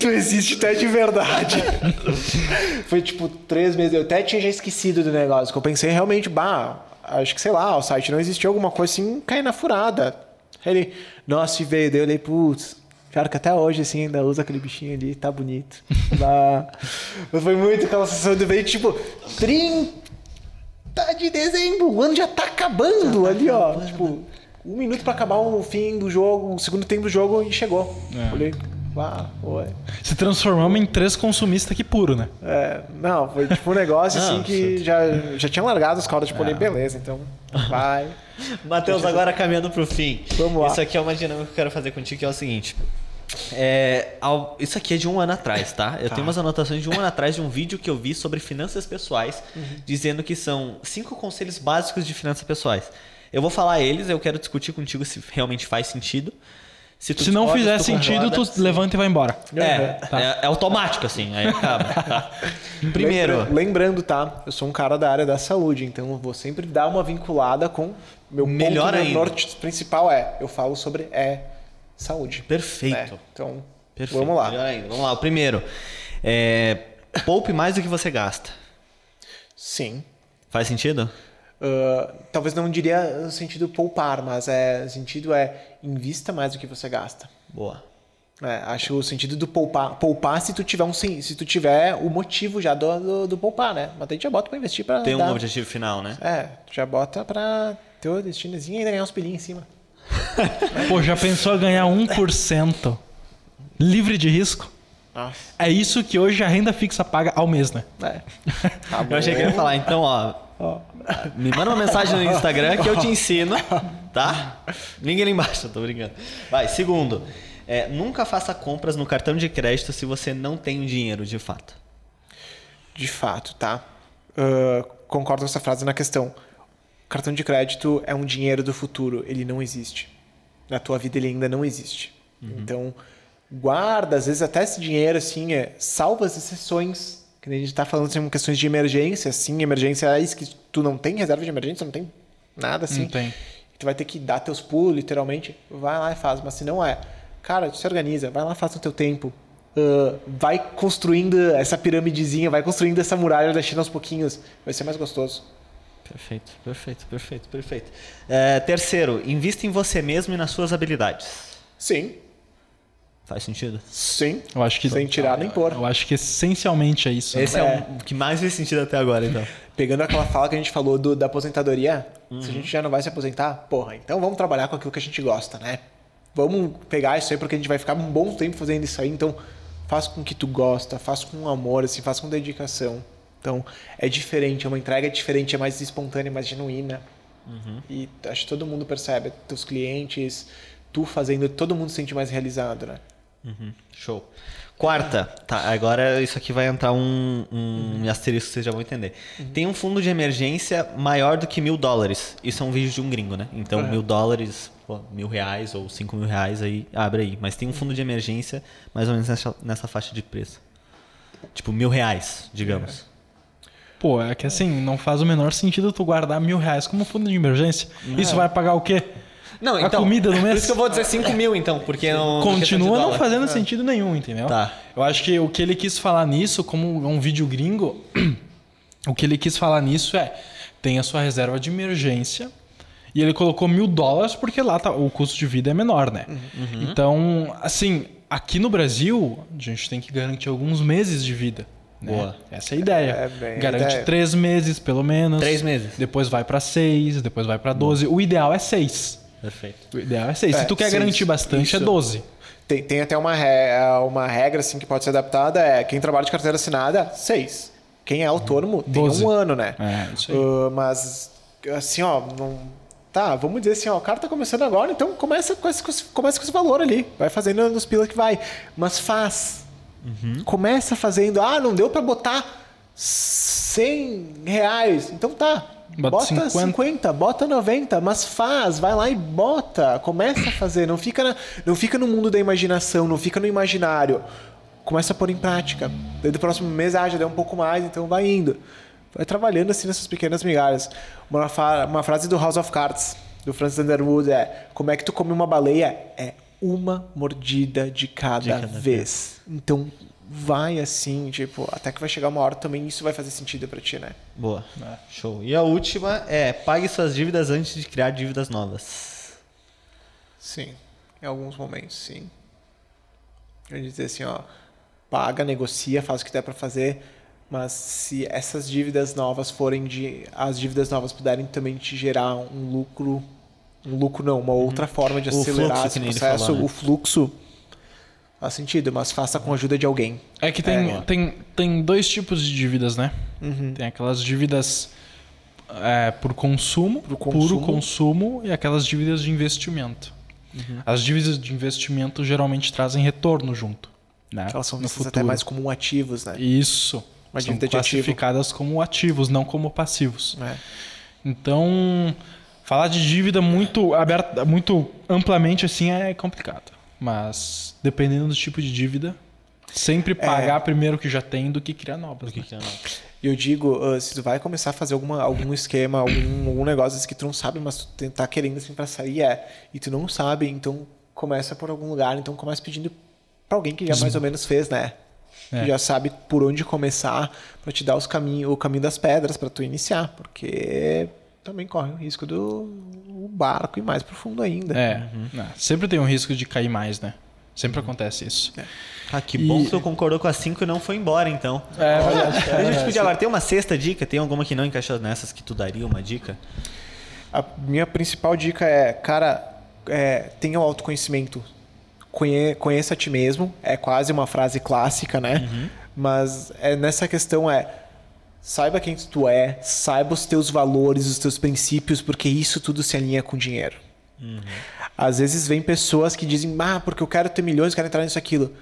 tu existe, tu é de verdade. Foi, tipo, três meses. Eu até tinha já esquecido do negócio, que eu pensei realmente, bah, acho que, sei lá, o site não existia alguma coisa assim, cair na furada. Aí ele, nossa, e veio. Daí eu olhei, putz, claro que até hoje, assim, ainda usa aquele bichinho ali, tá bonito. Mas foi muito aquela sensação de ver, tipo, 30 de dezembro, o ano já tá acabando ali, ó. Tipo, um minuto pra acabar o fim do jogo, o segundo tempo do jogo e chegou. É. Olhei, ah, oi. Se transformamos em três consumistas aqui puro, né? É, não, foi tipo um negócio assim Não, que já, já tinha largado os caldos, tipo, olhei, beleza, então vai. Matheus, agora caminhando pro fim. Vamos lá. Isso aqui é uma dinâmica que eu quero fazer contigo, que é o seguinte. É, ao- isso aqui é de um ano atrás, tá? Eu tenho umas anotações de um ano atrás de um vídeo que eu vi sobre finanças pessoais, Uhum. dizendo que são cinco conselhos básicos de finanças pessoais. Eu vou falar eles, eu quero discutir contigo se realmente faz sentido. tu Se não fizer tu sentido, tu levanta e vai embora. É, é, é automático, assim, aí acaba. tá? Primeiro, Lembra- lembrando, tá? Eu sou um cara da área da saúde, então eu vou sempre dar uma vinculada com meu Melhor ponto, meu ainda. norte principal é, eu falo sobre é saúde. perfeito. né? Então, Perfeito. vamos lá. Vamos lá. O primeiro. É, poupe mais do que você gasta. Sim. Faz sentido? Ah, talvez não diria no sentido poupar, mas é o sentido é invista mais do que você gasta. Boa. É, acho o sentido do poupar, poupar se tu tiver um se tu tiver o motivo já do, do, do poupar, né? Mas daí já bota pra investir pra Tem um dar- objetivo final, né? É, tu já bota pra ter o destinozinho e ainda ganhar uns pilinhos em cima. Pô, já pensou em ganhar 1% livre de risco? Nossa. É isso que hoje a renda fixa paga ao mês, né? É. Tá Eu achei que ia falar, então, ó, Me manda uma mensagem no Instagram que eu te ensino, tá? Liga ali embaixo, tô brincando. Vai, segundo. é, nunca faça compras no cartão de crédito se você não tem o dinheiro de fato. De fato, tá? Ah, concordo com essa frase na questão. Cartão de crédito é um dinheiro do futuro, ele não existe. Na tua vida ele ainda não existe. Então, guarda, às vezes até esse dinheiro, assim, é, salva as exceções. Que a gente tá falando assim, questões de emergência, assim, emergência é isso que tu não tem reserva de emergência, não tem nada assim. Não tem. Tu vai ter que dar teus pulos, literalmente. Vai lá e faz. Mas se não é, cara, se organiza, vai lá, faz no teu tempo. Ah, vai construindo essa piramidezinha, vai construindo essa muralha da China aos pouquinhos. Vai ser mais gostoso. Perfeito, perfeito, perfeito, perfeito. É, terceiro, invista em você mesmo e nas suas habilidades. Sim, Faz sentido? sim. Eu acho que Sem tirar nem pôr. Eu acho que essencialmente é isso. né? Esse é, o que mais fez sentido até agora, então. Pegando aquela fala que a gente falou do- da aposentadoria, se a gente já não vai se aposentar, porra, então vamos trabalhar com aquilo que a gente gosta, né? Vamos pegar isso aí porque a gente vai ficar um bom tempo fazendo isso aí, então faz com que tu gosta, faz com amor, assim, faz com dedicação. Então é diferente, é uma entrega diferente, é mais espontânea, mais genuína. E acho que todo mundo percebe, teus clientes, tu fazendo, todo mundo se sente mais realizado, né? Uhum, Show. Quarta, tá, agora isso aqui vai entrar um, um asterisco que vocês já vão entender. Tem um fundo de emergência maior do que mil dólares. Isso é um vídeo de um gringo, né? Então, mil dólares, pô, mil reais ou cinco mil reais, aí abre aí. Mas tem um fundo de emergência mais ou menos nessa, nessa faixa de preço. Tipo, mil reais, digamos. Pô, é que assim, não faz o menor sentido tu guardar mil reais como fundo de emergência. Isso vai pagar o quê? Não, A então. comida do Por mês? isso que eu vou dizer 5 mil, então, porque não. Continua não fazendo sentido nenhum, entendeu? Tá. Eu acho que o que ele quis falar nisso, como é um vídeo gringo, o que ele quis falar nisso é tem a sua reserva de emergência e ele colocou mil dólares porque lá tá- o custo de vida é menor, né? Uhum. Então, assim, aqui no Brasil a gente tem que garantir alguns meses de vida. Né? Boa. Essa é a ideia. É bem Garante ideia. três meses, pelo menos. Três meses. Depois vai pra seis, depois vai pra doze. O ideal é seis. Perfeito. O ideal é seis. É, Se tu quer seis. garantir bastante, é Isso. 12. Tem, tem até uma, re- uma regra assim que pode ser adaptada, é quem trabalha de carteira assinada, seis. Quem é autônomo tem Doze. um ano, né? É, isso aí. Ah, mas, assim, ó, não... Tá, vamos dizer assim, ó, o cara tá começando agora, então começa com esse, com esse- começa com esse valor ali. Vai fazendo nos pila que vai. Mas faz. Começa fazendo, ah, não deu pra botar 100 reais. Então tá. Bota Bota, 50. 50. bota 90, mas faz, vai lá e bota, começa a fazer, não fica, na- não fica no mundo da imaginação, não fica no imaginário. Começa a pôr em prática. Daí do próximo mês, ah, já deu um pouco mais, então vai indo. Vai trabalhando assim nessas pequenas migalhas. Uma, uma frase do House of Cards, do Francis Underwood é: Como é que tu come uma baleia? É uma mordida de cada, De cada vez. Então vai assim, tipo, até que vai chegar uma hora também isso vai fazer sentido pra ti, né? Boa. Show. E a última é pague suas dívidas antes de criar dívidas novas. Sim, em alguns momentos, sim. Eu ia dizer assim, ó, paga, negocia, faz o que der pra fazer, mas se essas dívidas novas forem de, as dívidas novas puderem também te gerar um lucro, um lucro não, uma outra forma de acelerar fluxo, esse que nem ele processo, falou, né? o fluxo faz sentido, mas faça com a ajuda de alguém. É que tem, É. tem, tem dois tipos de dívidas, né? Tem aquelas dívidas é, por consumo, Pro puro consumo. consumo, e aquelas dívidas de investimento. As dívidas de investimento geralmente trazem retorno junto. Né? Elas são no vistas futuro. até mais como ativos, né? Isso. Uma São dívida de ativo. classificadas como ativos, não como passivos. É. Então, falar de dívida muito aberta, muito amplamente assim é complicado. Mas dependendo do tipo de dívida, sempre pagar primeiro o que já tem do que criar novas. né? E eu digo, ah, se tu vai começar a fazer alguma, algum esquema, algum, algum negócio assim que tu não sabe, mas tu tá querendo assim pra sair, é, e tu não sabe, então começa por algum lugar, então começa pedindo pra alguém que já mais ou menos fez, né? É. Que já sabe por onde começar pra te dar os caminho, o caminho das pedras pra tu iniciar, porque também corre o risco do o barco ir mais profundo ainda. É, né? sempre tem um risco de cair mais, né? Sempre acontece isso. Ah, que E- bom que tu concordou com a 5 e não foi embora, então. É verdade. a gente podia agora ter uma sexta dica, tem alguma que não encaixa nessas que tu daria uma dica? A minha principal dica é, cara, é, tenha o autoconhecimento. Conhe, conheça a ti mesmo. É quase uma frase clássica, né? Mas é, nessa questão é Saiba quem tu é, saiba os teus valores, os teus princípios, porque isso tudo se alinha com dinheiro. Às vezes vem pessoas que dizem, ah, porque eu quero ter milhões, eu quero entrar nisso aquilo.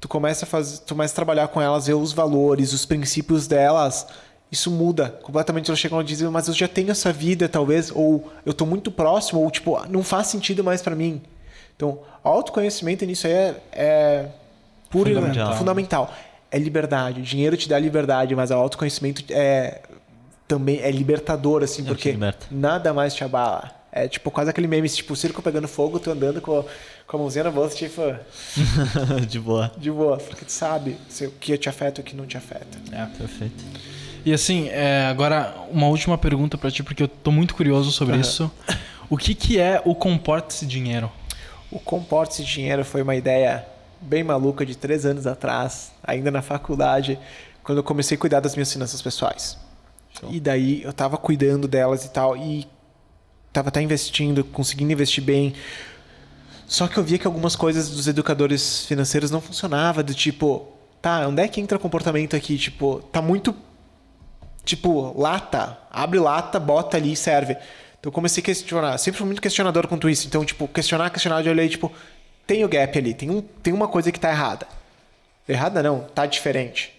Tu começa a fazer, tu começa a trabalhar com elas, ver os valores, os princípios delas, isso muda completamente. Elas chegam e dizem, mas eu já tenho essa vida, talvez, ou eu tô muito próximo, ou tipo, não faz sentido mais para mim. Então, autoconhecimento nisso aí é, é puro e Fundamental. fundamental. É liberdade. O dinheiro te dá liberdade, mas o autoconhecimento é também é libertador, assim, que porque nada mais te abala. É tipo quase aquele meme, tipo, o circo pegando fogo, tu andando com, com a mãozinha na bolsa, tipo, de boa. de boa. Porque tu sabe se- o que te afeta e o que não te afeta. É. Perfeito. E assim, é, agora uma última pergunta pra ti, porque eu tô muito curioso sobre Aham. isso. O que, que é o Comporte-se Dinheiro? O Comporte-se Dinheiro foi uma ideia bem maluca de três anos atrás, ainda na faculdade, quando eu comecei a cuidar das minhas finanças pessoais. E daí eu tava cuidando delas e tal, e tava até investindo, conseguindo investir bem. Só que eu via que algumas coisas dos educadores financeiros não funcionava, do tipo, tá, onde é que entra comportamento aqui? Tipo, tá muito tipo, lata, abre lata, bota ali e serve. Então eu comecei a questionar, sempre fui muito questionador quanto isso. Então, tipo, questionar, questionar, eu olhei, tipo, tem o gap ali, tem, um, tem uma coisa que tá errada. Errada não, tá diferente.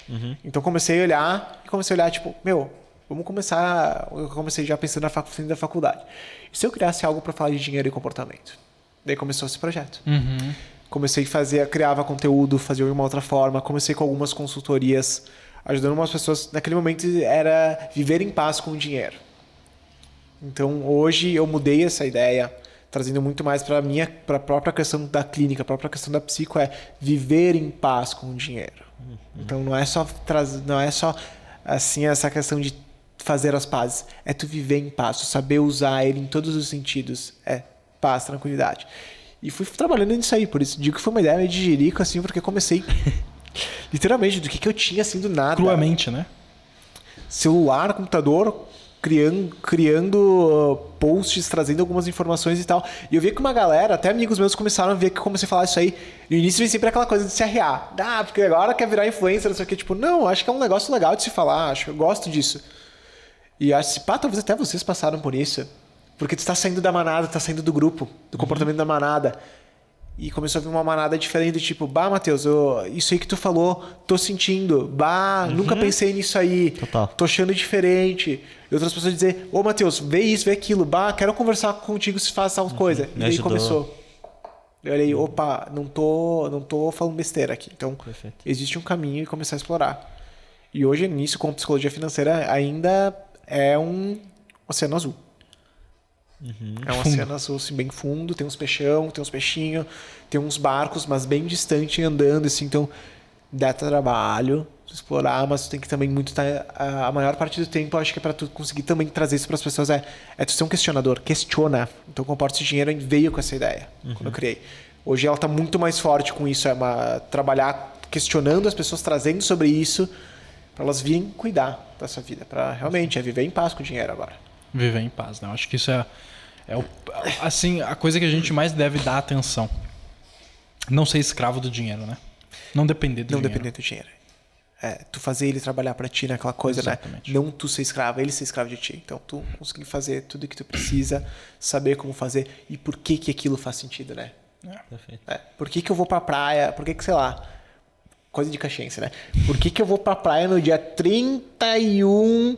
Então comecei a olhar e comecei a olhar, tipo, meu, vamos começar. Eu comecei já pensando na fac- da faculdade. E se eu criasse algo para falar de dinheiro e comportamento? Daí começou esse projeto. Uhum. Comecei a fazer, criava conteúdo, fazia de uma outra forma. Comecei com algumas consultorias, ajudando umas pessoas. Naquele momento era viver em paz com o dinheiro. Então hoje eu mudei essa ideia, trazendo muito mais para minha, para a própria questão da clínica, a própria questão da psico é viver em paz com o dinheiro. Então não é só não é só assim essa questão de fazer as pazes, é tu viver em paz, tu saber usar ele em todos os sentidos, é paz, tranquilidade. E fui trabalhando nisso aí, por isso digo que foi uma ideia de jirico assim, porque comecei literalmente do que, que eu tinha assim do nada Cruamente, né? celular, computador, criando, criando uh, posts, trazendo algumas informações e tal. E eu vi que uma galera, até amigos meus, começaram a ver que eu comecei a falar isso aí. No início vem sempre aquela coisa de se arrear. Ah, porque agora quer virar influencer, não sei o que. Tipo, não, acho que é um negócio legal de se falar, acho que eu gosto disso. E acho que, pá, talvez até vocês passaram por isso. Porque tu está saindo da manada, tu tá saindo do grupo, do comportamento da manada. E começou a vir uma manada diferente, tipo, bah, Matheus, eu- isso aí que tu falou, tô sentindo. Bah, nunca pensei nisso aí. Total. Tô achando diferente. E outras pessoas dizer, ô Matheus, vê isso, vê aquilo. Bah, quero conversar contigo se faz tal coisa. E Me daí ajudou. começou. Eu olhei, opa, não tô, não tô falando besteira aqui. Então, Perfeito. existe um caminho e começar a explorar. E hoje, nisso, com psicologia financeira, ainda é um oceano azul. É um Fundo. oceano azul assim, bem fundo, tem uns peixão, tem uns peixinhos, tem uns barcos, mas bem distante andando, assim, então dá trabalho explorar, mas tu tem que também muito tá, a, a maior parte do tempo, acho que é para tu conseguir também trazer isso para as pessoas é, é tu ser um questionador, questiona. Então comporta de dinheiro veio com essa ideia quando eu criei. Hoje ela tá muito mais forte com isso, é uma trabalhar questionando as pessoas, trazendo sobre isso para elas virem cuidar da sua vida, para realmente é viver em paz com o dinheiro agora. Viver em paz, né? Eu acho que isso é, é o, assim, a coisa que a gente mais deve dar atenção. Não ser escravo do dinheiro, né? Não depender do não dinheiro. depender do dinheiro. É, tu fazer ele trabalhar pra ti naquela coisa, Exatamente. né? Não tu ser escravo, ele ser escravo de ti. Então tu conseguir fazer tudo que tu precisa, saber como fazer e por que que aquilo faz sentido, né? Perfeito. É, por que que eu vou pra praia? Por que que, sei lá, coisa de caxiense, né? Por que que eu vou pra praia no dia 31...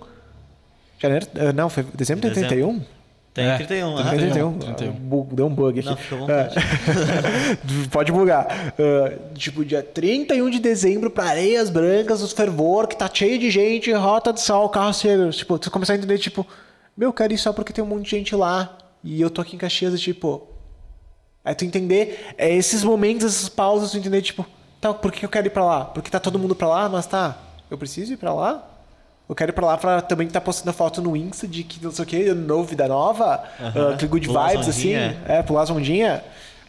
Janeiro? ah, Não, foi dezembro tem Dezembro. 31? Tem É, 31, tem aham. 31. 31. Ah, Deu um bug aqui. Não, fica à vontade. Ah, Pode bugar. Ah, tipo, dia 31 de dezembro pra Areias Brancas, os fervor, que tá cheio de gente, rota de sol, carro chega. Tipo, tu começar a entender, tipo, meu, eu quero ir só porque tem um monte de gente lá. E eu tô aqui em Caxias, e, tipo. Aí tu entender, é esses momentos, essas pausas, tu entender, tipo, tá, por que eu quero ir pra lá? Porque tá todo mundo pra lá, mas tá, eu preciso ir pra lá? Eu quero ir pra lá pra também estar postando foto no Insta de que não sei o que, novo, vida nova, Aham. ah, que good Pular as vibes, assim. É, pular as ondinhas.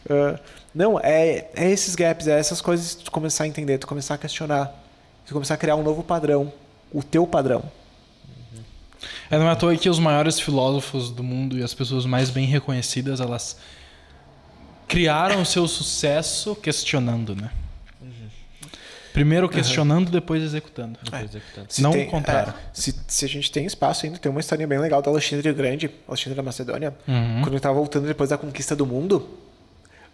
Ah, não, é, é esses gaps, é essas coisas que tu começar a entender, tu começar a questionar, tu começar a criar um novo padrão, o teu padrão. É, não é à toa que os maiores filósofos do mundo e as pessoas mais bem reconhecidas, elas criaram o seu sucesso questionando, né? Primeiro questionando, depois executando. Se Não tem- o contrário. é, se, se a gente tem espaço ainda, tem uma história bem legal do Alexandre Grande, Alexandre da Macedônia. Uhum. Quando ele tava voltando depois da conquista do mundo,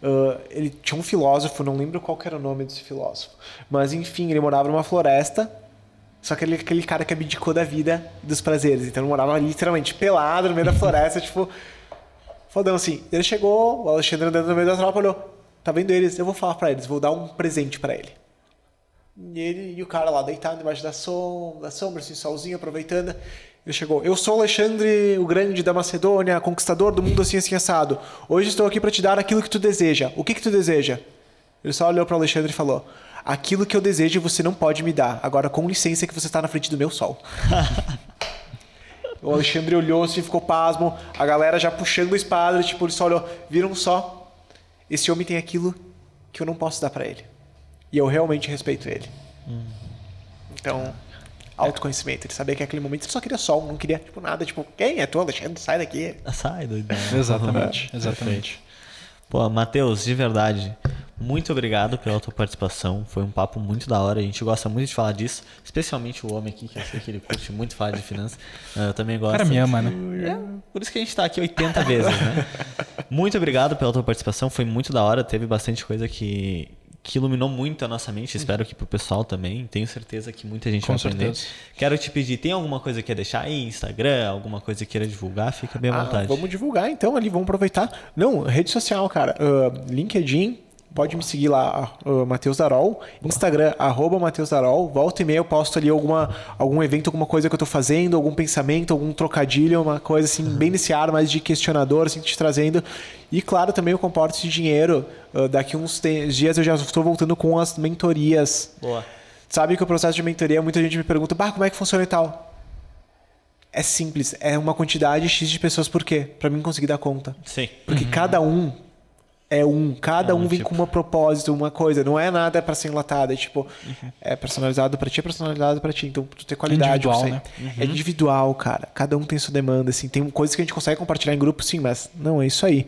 ah, ele tinha um filósofo, não lembro qual era o nome desse filósofo. Mas enfim, ele morava numa floresta. Só que ele aquele cara que abdicou da vida e dos prazeres. Então ele morava literalmente pelado no meio da floresta, tipo. Fodão assim. Ele chegou, o Alexandre andando no meio da tropa, olhou. Tá vendo eles? Eu vou falar pra eles, vou dar um presente pra ele. E ele e o cara lá deitado debaixo da sombra, da sombra, assim, solzinho, aproveitando. Ele chegou. Eu sou Alexandre, o Grande da Macedônia, conquistador do mundo assim, assim, assado. Hoje estou aqui para te dar aquilo que tu deseja. O que que tu deseja? Ele só olhou para Alexandre e falou: Aquilo que eu desejo você não pode me dar. Agora, com licença, que você está na frente do meu sol. o Alexandre olhou assim, ficou pasmo. A galera já puxando a espada, tipo, ele só olhou. Viram só? Esse homem tem aquilo que eu não posso dar para ele. E eu realmente respeito ele. Então, autoconhecimento. Ele sabia que naquele momento ele só queria sol, não queria, tipo, nada. Tipo, quem é tu, Alexandre? Sai daqui. Sai, doido. Exatamente, exatamente. Pô, Matheus, de verdade, muito obrigado pela tua participação. Foi um papo muito da hora. A gente gosta muito de falar disso, especialmente o homem aqui, que eu sei que ele curte muito falar de finanças. Eu também O gosto. cara me ama, né? É, por isso que a gente tá aqui 80 vezes, né? Muito obrigado pela tua participação, foi muito da hora, teve bastante coisa que, que iluminou muito a nossa mente, espero que pro pessoal também, tenho certeza que muita gente Com vai aprender. certeza. Quero te pedir, tem alguma coisa que quer deixar aí, Instagram, alguma coisa que queira divulgar, fica bem à Ah, vontade. vamos divulgar então ali, vamos aproveitar. Não, rede social, cara. Ah, LinkedIn, pode me seguir lá, uh, Matheus Darol. Instagram, arroba Matheus Darol. Volta e meia eu posto ali alguma, algum evento, alguma coisa que eu tô fazendo, algum pensamento, algum trocadilho, uma coisa assim, bem nesse ar mais de questionador, assim, te trazendo. E claro, também o comporte de dinheiro. Ah, daqui uns dias eu já estou voltando com as mentorias. Boa. Sabe que o processo de mentoria, muita gente me pergunta, bah, como é que funciona e tal? É simples, é uma quantidade X de pessoas, por quê? Pra mim conseguir dar conta. Sim. Porque cada um é um, cada É um um vem tipo. com um propósito, uma coisa, não é nada pra ser enlatado, é tipo, é personalizado pra ti, é personalizado pra ti, então tu ter qualidade, Individual, né? sair. É individual, cara. Cada um tem sua demanda, assim, tem coisas que a gente consegue compartilhar em grupo, sim, mas não é isso aí.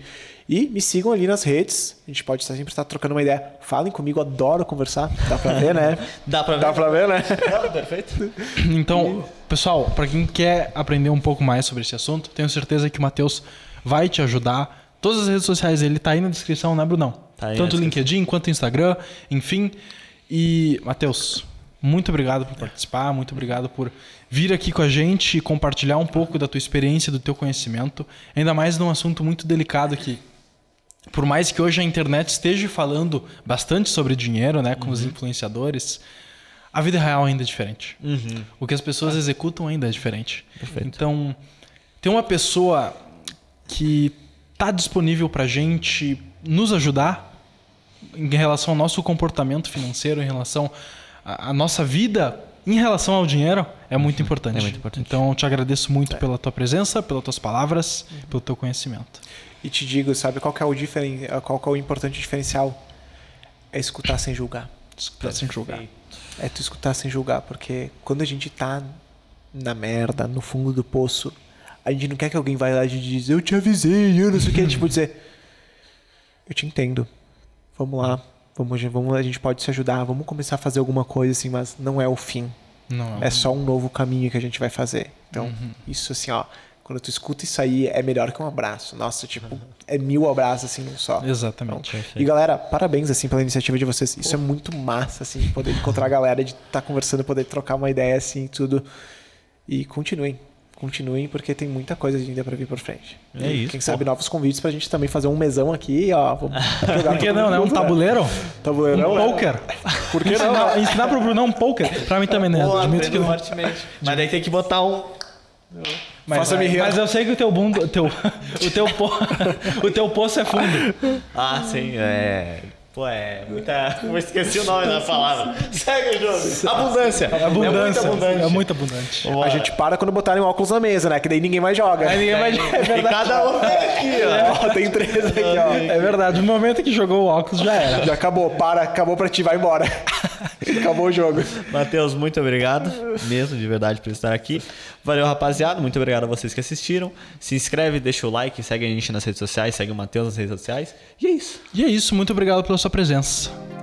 E me sigam ali nas redes, a gente pode estar sempre estar trocando uma ideia. Falem comigo, adoro conversar, dá pra ver, né? Dá pra ver? Dá pra ver, né? Não, perfeito. Então, pessoal, para quem quer aprender um pouco mais sobre esse assunto, tenho certeza que o Matheus vai te ajudar. Todas as redes sociais dele tá aí na descrição, né, Brunão? Tá aí Tanto o LinkedIn quanto o Instagram, enfim. E, Matheus, muito obrigado por participar, muito obrigado por vir aqui com a gente e compartilhar um pouco da tua experiência, do teu conhecimento, ainda mais num assunto muito delicado que por mais que hoje a internet esteja falando bastante sobre dinheiro, né, com os influenciadores, a vida real ainda é diferente. O que as pessoas executam ainda é diferente. Então, tem uma pessoa que está disponível para gente nos ajudar em relação ao nosso comportamento financeiro, em relação à nossa vida, em relação ao dinheiro, é muito importante. É muito importante. Então, eu te agradeço muito pela tua presença, pelas tuas palavras, pelo teu conhecimento. E te digo, sabe qual é o, diferen... qual é o importante diferencial? É escutar sem julgar. Pra se julgar. É tu escutar sem julgar, porque quando a gente tá na merda, no fundo do poço, a gente não quer que alguém vai lá e diz, eu te avisei, eu não sei o que, tipo dizer, eu te entendo. Vamos lá, vamos, vamos, a gente pode se ajudar, vamos começar a fazer alguma coisa assim, mas não é o fim. Não, É só um novo caminho que a gente vai fazer. Então, Uhum. isso assim, ó, quando tu escuta isso aí, é melhor que um abraço. Nossa, tipo, é mil abraços assim num só. Exatamente. E galera, parabéns assim pela iniciativa de vocês. Isso é muito massa assim de poder encontrar a galera, de estar conversando, poder trocar uma ideia assim, e tudo. E continuem. Continuem porque tem muita coisa ainda pra vir por frente. É isso, Quem pô. sabe novos convites pra gente também fazer um mesão aqui, ó, vamos jogar Por que não, né? Um mundo, tabuleiro? Tabuleirão, um né? poker. Por que não? Ensinar, ensinar pro Brunão um poker. Pra mim também, né? Pô, Admito que eu- fortemente. Mas daí tem que botar um. mas, rir. mas eu sei que o teu bundo, o teu, o teu, po, o teu poço é fundo. Ah, sim, é. Pô, é muita. Eu esqueci o nome da palavra. Segue o jogo. Abundância. É abundância. É muito abundante. É muito abundante. A gente para quando botarem o óculos na mesa, né? Que daí ninguém mais joga. Aí ninguém vai- E cada um é aqui, ó. Ó, tem três aqui, ó. É verdade, no momento que jogou o óculos já era. Já acabou, para, acabou pra ti, vai embora. acabou o jogo. Matheus, muito obrigado mesmo, de verdade, por estar aqui. Valeu, rapaziada. Muito obrigado a vocês que assistiram. Se inscreve, deixa o like, segue a gente nas redes sociais, segue o Matheus nas redes sociais. E é isso. E é isso, muito obrigado pela sua presença.